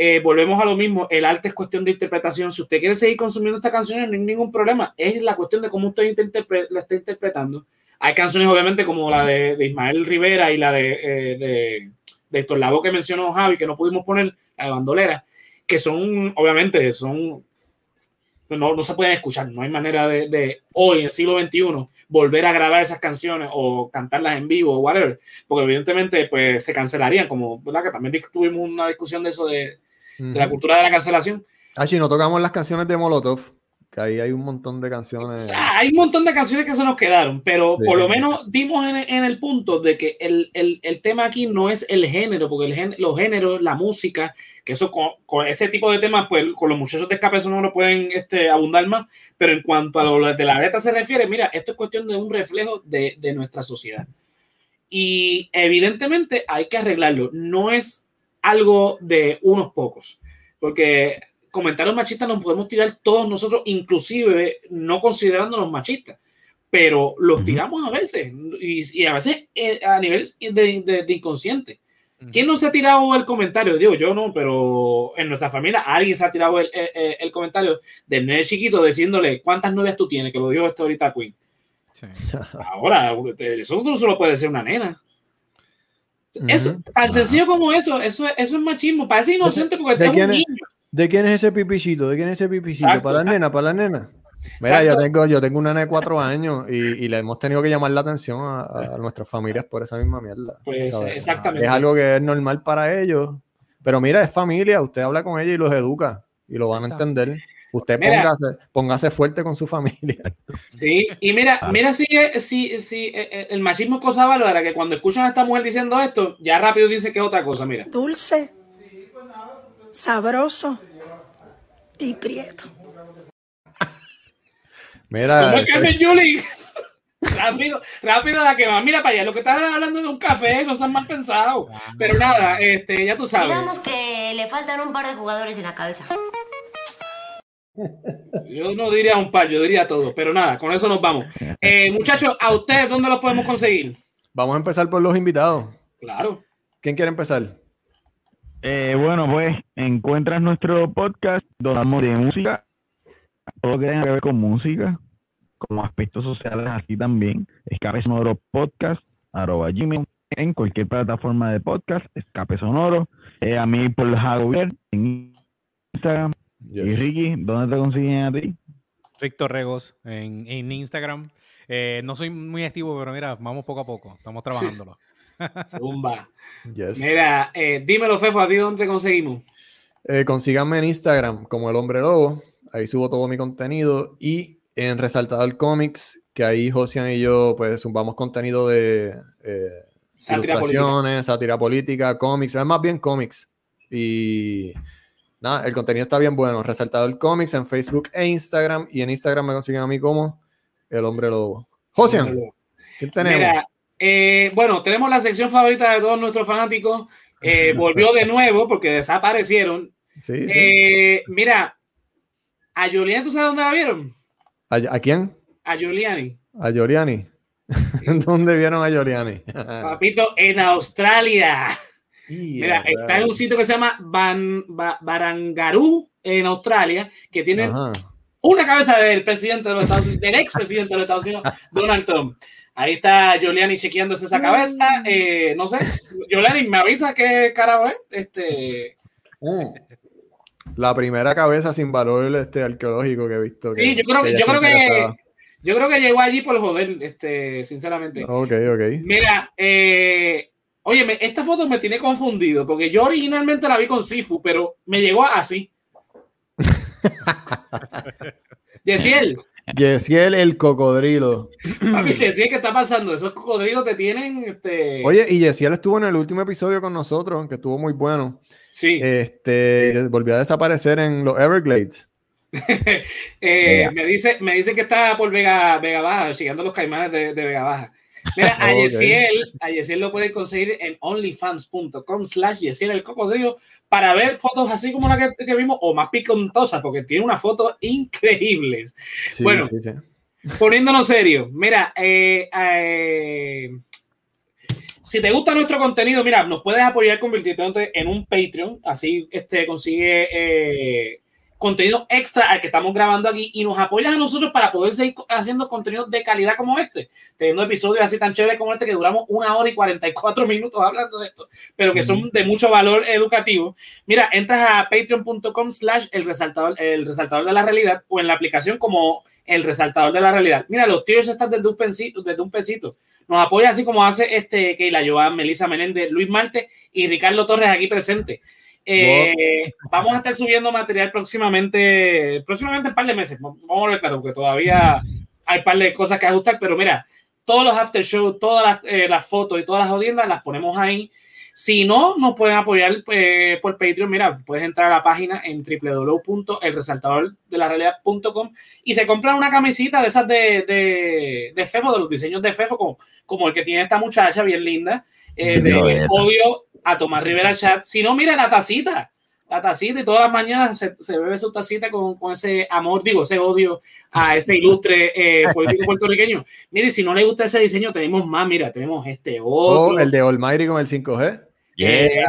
Eh, volvemos a lo mismo. El arte es cuestión de interpretación. Si usted quiere seguir consumiendo estas canciones, no hay ningún problema. Es la cuestión de cómo usted interpre- la está interpretando. Hay canciones, obviamente, como la de, de Ismael Rivera y la de, eh, de, de Héctor Lavoe que mencionó Javi, que no pudimos poner, la de Bandolera, que son, obviamente, son no, no se pueden escuchar, no hay manera de, de hoy, en el siglo XXI, volver a grabar esas canciones o cantarlas en vivo o whatever, porque evidentemente pues se cancelarían, como, ¿verdad? Que también tuvimos una discusión de eso de, de la cultura de la cancelación. Ah, si no tocamos las canciones de Molotov, que ahí hay un montón de canciones. Hay un montón de canciones que se nos quedaron, pero Sí. por lo menos dimos en, en el punto de que el, el, el tema aquí no es el género, porque el gen- los géneros, la música, que eso con, con ese tipo de temas, pues con los muchachos de escape eso no lo pueden este, abundar más, pero en cuanto a lo de la letra se refiere, mira, esto es cuestión de un reflejo de, de nuestra sociedad. Y evidentemente hay que arreglarlo, no es algo de unos pocos, porque comentarios machistas nos podemos tirar todos nosotros, inclusive no considerándonos machistas, pero los tiramos a veces y, y a veces eh, a nivel de, de- de inconsciente. ¿Quién no se ha tirado el comentario? Digo, yo no, pero en nuestra familia alguien se ha tirado el, el- el comentario del nene chiquito diciéndole cuántas novias tú tienes, que lo dijo este ahorita Queen. Ahora, eso no se lo puede decir una nena. Eso, tan sencillo como eso, eso, es- eso es machismo. Parece inocente porque ¿De está un es, niño. ¿De quién es ese pipichito? ¿De quién es ese pipichito? Exacto. ¿Para la nena? ¿Para la nena? Mira, yo tengo, yo tengo una nena de cuatro años y, y le hemos tenido que llamar la atención a, a- a nuestras familias por esa misma mierda. Pues, ¿sabes? exactamente. Es algo que es normal para ellos. Pero mira, es familia, usted habla con ella y los educa y lo van a entender. Usted Mira. póngase, póngase fuerte con su familia. Sí, y mira, mira si, si, si eh, eh, el machismo es cosa bárbara, que cuando escuchan a esta mujer diciendo esto, ya rápido dice que es otra cosa, mira. Dulce, sabroso y prieto. Mira, Como Carmen Yuli. rápido, rápido la que va. Mira para allá, lo que estás hablando de un café, no sean mal pensados. Pero nada, este, ya tú sabes. Digamos que le faltan un par de jugadores en la cabeza. Yo no diría un par, yo diría todo. Pero nada, con eso nos vamos. Eh, muchachos, ¿a ustedes dónde los podemos conseguir? Vamos a empezar por los invitados. Claro. ¿Quién quiere empezar? Eh, bueno, pues encuentras nuestro podcast donde hablamos de música, todo lo que tenga que ver con música, como aspectos sociales así también. Escape Sonoro Podcast, arroba Gmail, en cualquier plataforma de podcast, Escape Sonoro. Eh, a mí por Javier en Instagram. Y. Ricky, ¿dónde te consiguen a ti? Rick Torregos en, en Instagram. Eh, no soy muy activo, pero mira, vamos poco a poco. Estamos trabajándolo. Zumba. Yes. Mira, eh, dímelo, Fefo, ¿a ti dónde te conseguimos? Eh, consíganme en Instagram como el hombre lobo. Ahí subo todo mi contenido. Y en Resaltador Comics, que ahí Josian y yo pues zumbamos contenido de eh, Sátira ilustraciones, sátira política, cómics, es más bien cómics. Y nada, el contenido está bien bueno. Resaltador Comics en Facebook e Instagram. Y en Instagram me consiguen a mí como el hombre lobo. Josian, ¿quién tenemos? Mira, eh, bueno, tenemos la sección favorita de todos nuestros fanáticos. Eh, volvió de nuevo porque desaparecieron. Sí, sí. Eh, mira, a Giuliani, ¿tú sabes dónde la vieron? ¿A, a quién? A Giuliani. A Giuliani. ¿Dónde vieron a Giuliani? Papito, en Australia. Mira, está en un sitio que se llama Ban, Ba- Barangaroo, en Australia, que tiene Ajá. una cabeza del presidente de los Estados Unidos, del expresidente de los Estados Unidos, Donald Trump. Ahí está Giuliani chequeándose esa cabeza. eh, no sé, Giuliani, me avisa qué carajo es. Este, La primera cabeza sin valor este, arqueológico que he visto. sí, yo creo, que- yo creo que yo creo que llegó allí por joder, este, sinceramente. Ok, ok. Mira, eh, oye, me- esta foto me tiene confundido porque yo originalmente la vi con Sifu, pero me llegó así. Yesiel, Yesiel el cocodrilo. papi, Yesiel, ¿qué está pasando? Esos cocodrilos te tienen, este, Oye, y Yesiel estuvo en el último episodio con nosotros, que estuvo muy bueno. Sí. Este, volvió a desaparecer en los Everglades. Eh, me, dice, me dice que está por Vega, Vega Baja, siguiendo los caimanes de, de Vega Baja. Mira, a. Yesiel, a Yesiel lo pueden conseguir en onlyfans.com slash Yesiel el cocodrilo para ver fotos así como la que, que vimos o más picantosas, porque tiene unas fotos increíbles. Sí, bueno, sí, sí. poniéndonos serio, mira, eh, eh, si te gusta nuestro contenido, mira, nos puedes apoyar convirtiéndote en un Patreon, así este, consigue eh, contenido extra al que estamos grabando aquí y nos apoyas a nosotros para poder seguir haciendo contenido de calidad como este, teniendo episodios así tan chéveres como este que duramos una hora y 44 minutos hablando de esto, pero que son de mucho valor educativo. Mira, entras a patreon.com slash el resaltador, el resaltador de la realidad o en la aplicación como el resaltador de la realidad. Mira, los tiers están desde un pesito, desde un pesito. Nos apoya así como hace este Keila Joan, Melissa Menéndez, Luis Marte y Ricardo Torres aquí presente. Eh, vamos a estar subiendo material próximamente, próximamente en un par de meses. Vamos a ver, claro, porque todavía hay un par de cosas que ajustar, pero mira, todos los after show, todas las, eh, las fotos y todas las audiencias las ponemos ahí. Si no, nos pueden apoyar eh, por Patreon. Mira, puedes entrar a la página en www.elresaltadordelarealidad.com y se compran una camisita de esas de, de, de Fefo, de los diseños de Fefo, como, como el que tiene esta muchacha bien linda, eh, de odio a Tomás Rivera Chat. Si no, mira la tacita, la tacita y todas las mañanas se, se bebe su tacita con, con ese amor, digo, ese odio a ese ilustre eh, político puertorriqueño. Mire, si no le gusta ese diseño, tenemos más, mira, tenemos este otro. Oh, el de Almighty con el 5G. Eh,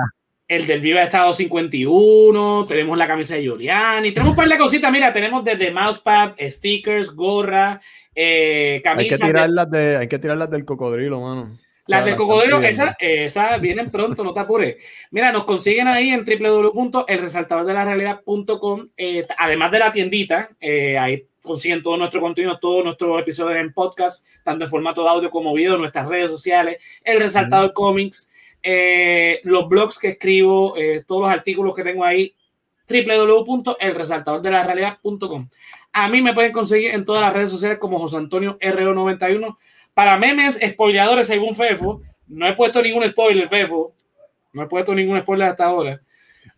el del Viva Estado 51, tenemos la camisa de Giuliani, tenemos un par de cositas, mira, tenemos desde mousepad, stickers, gorra, eh, Hay que tirarlas de, hay que tirarlas del cocodrilo, mano. Las del cocodrilo, esas esa vienen pronto, no te apures. Mira, nos consiguen ahí en www.elresaltadordelarealidad.com. Eh, además de la tiendita, eh, ahí consiguen todo nuestro contenido, todos nuestros episodios en podcast, tanto en formato de audio como video, nuestras redes sociales, El Resaltador Comics, eh, los blogs que escribo, eh, todos los artículos que tengo ahí. www.elresaltadordelarealidad.com. A mí me pueden conseguir en todas las redes sociales como José Antonio RO91. Para memes, spoileadores según Fefo, no he puesto ningún spoiler, Fefo. No he puesto ningún spoiler hasta ahora.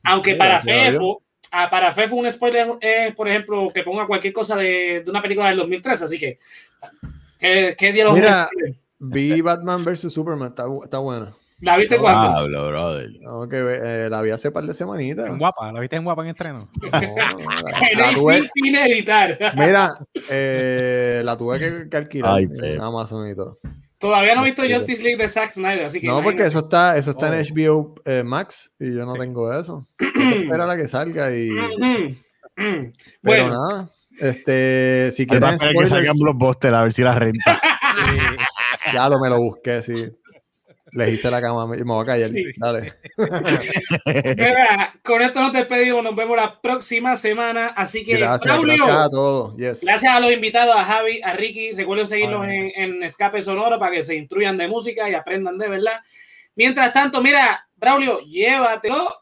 Aunque para. Fefo, ah, para Fefo un spoiler es, por ejemplo, que ponga cualquier cosa de, de una película del 2013. Así que, ¿qué, qué día Mira, vi Batman vs Superman, está, está buena. ¿La viste No, cuándo? Pablo, brother. No, que eh, la vi hace par de semanitas. En guapa, ¿la viste en guapa en estreno? En La tuve- sin, sin editar. Mira, eh, la tuve que, que alquilar Ay, en. Amazon y todo. Todavía no he visto Justice League de Zack Snyder, así que. No, porque eso está, eso está Oh. en HBO eh, Max y yo no tengo eso. Tengo que esperar a que salga y. Mm, Pero Bueno. nada. Este, si quieren esperar que salgan Blockbuster a ver si la renta. ya lo me lo busqué, sí. Les hice la cama y me voy a callar. Sí. Dale. Mira, con esto nos despedimos, nos vemos la próxima semana. Así que, Gracias, Braulio, gracias a todos. Yes. gracias a los invitados, a Javi, a Ricky. Recuerden seguirnos en, en Escape Sonoro para que se instruyan de música y aprendan de verdad. Mientras tanto, mira, Braulio, llévatelo.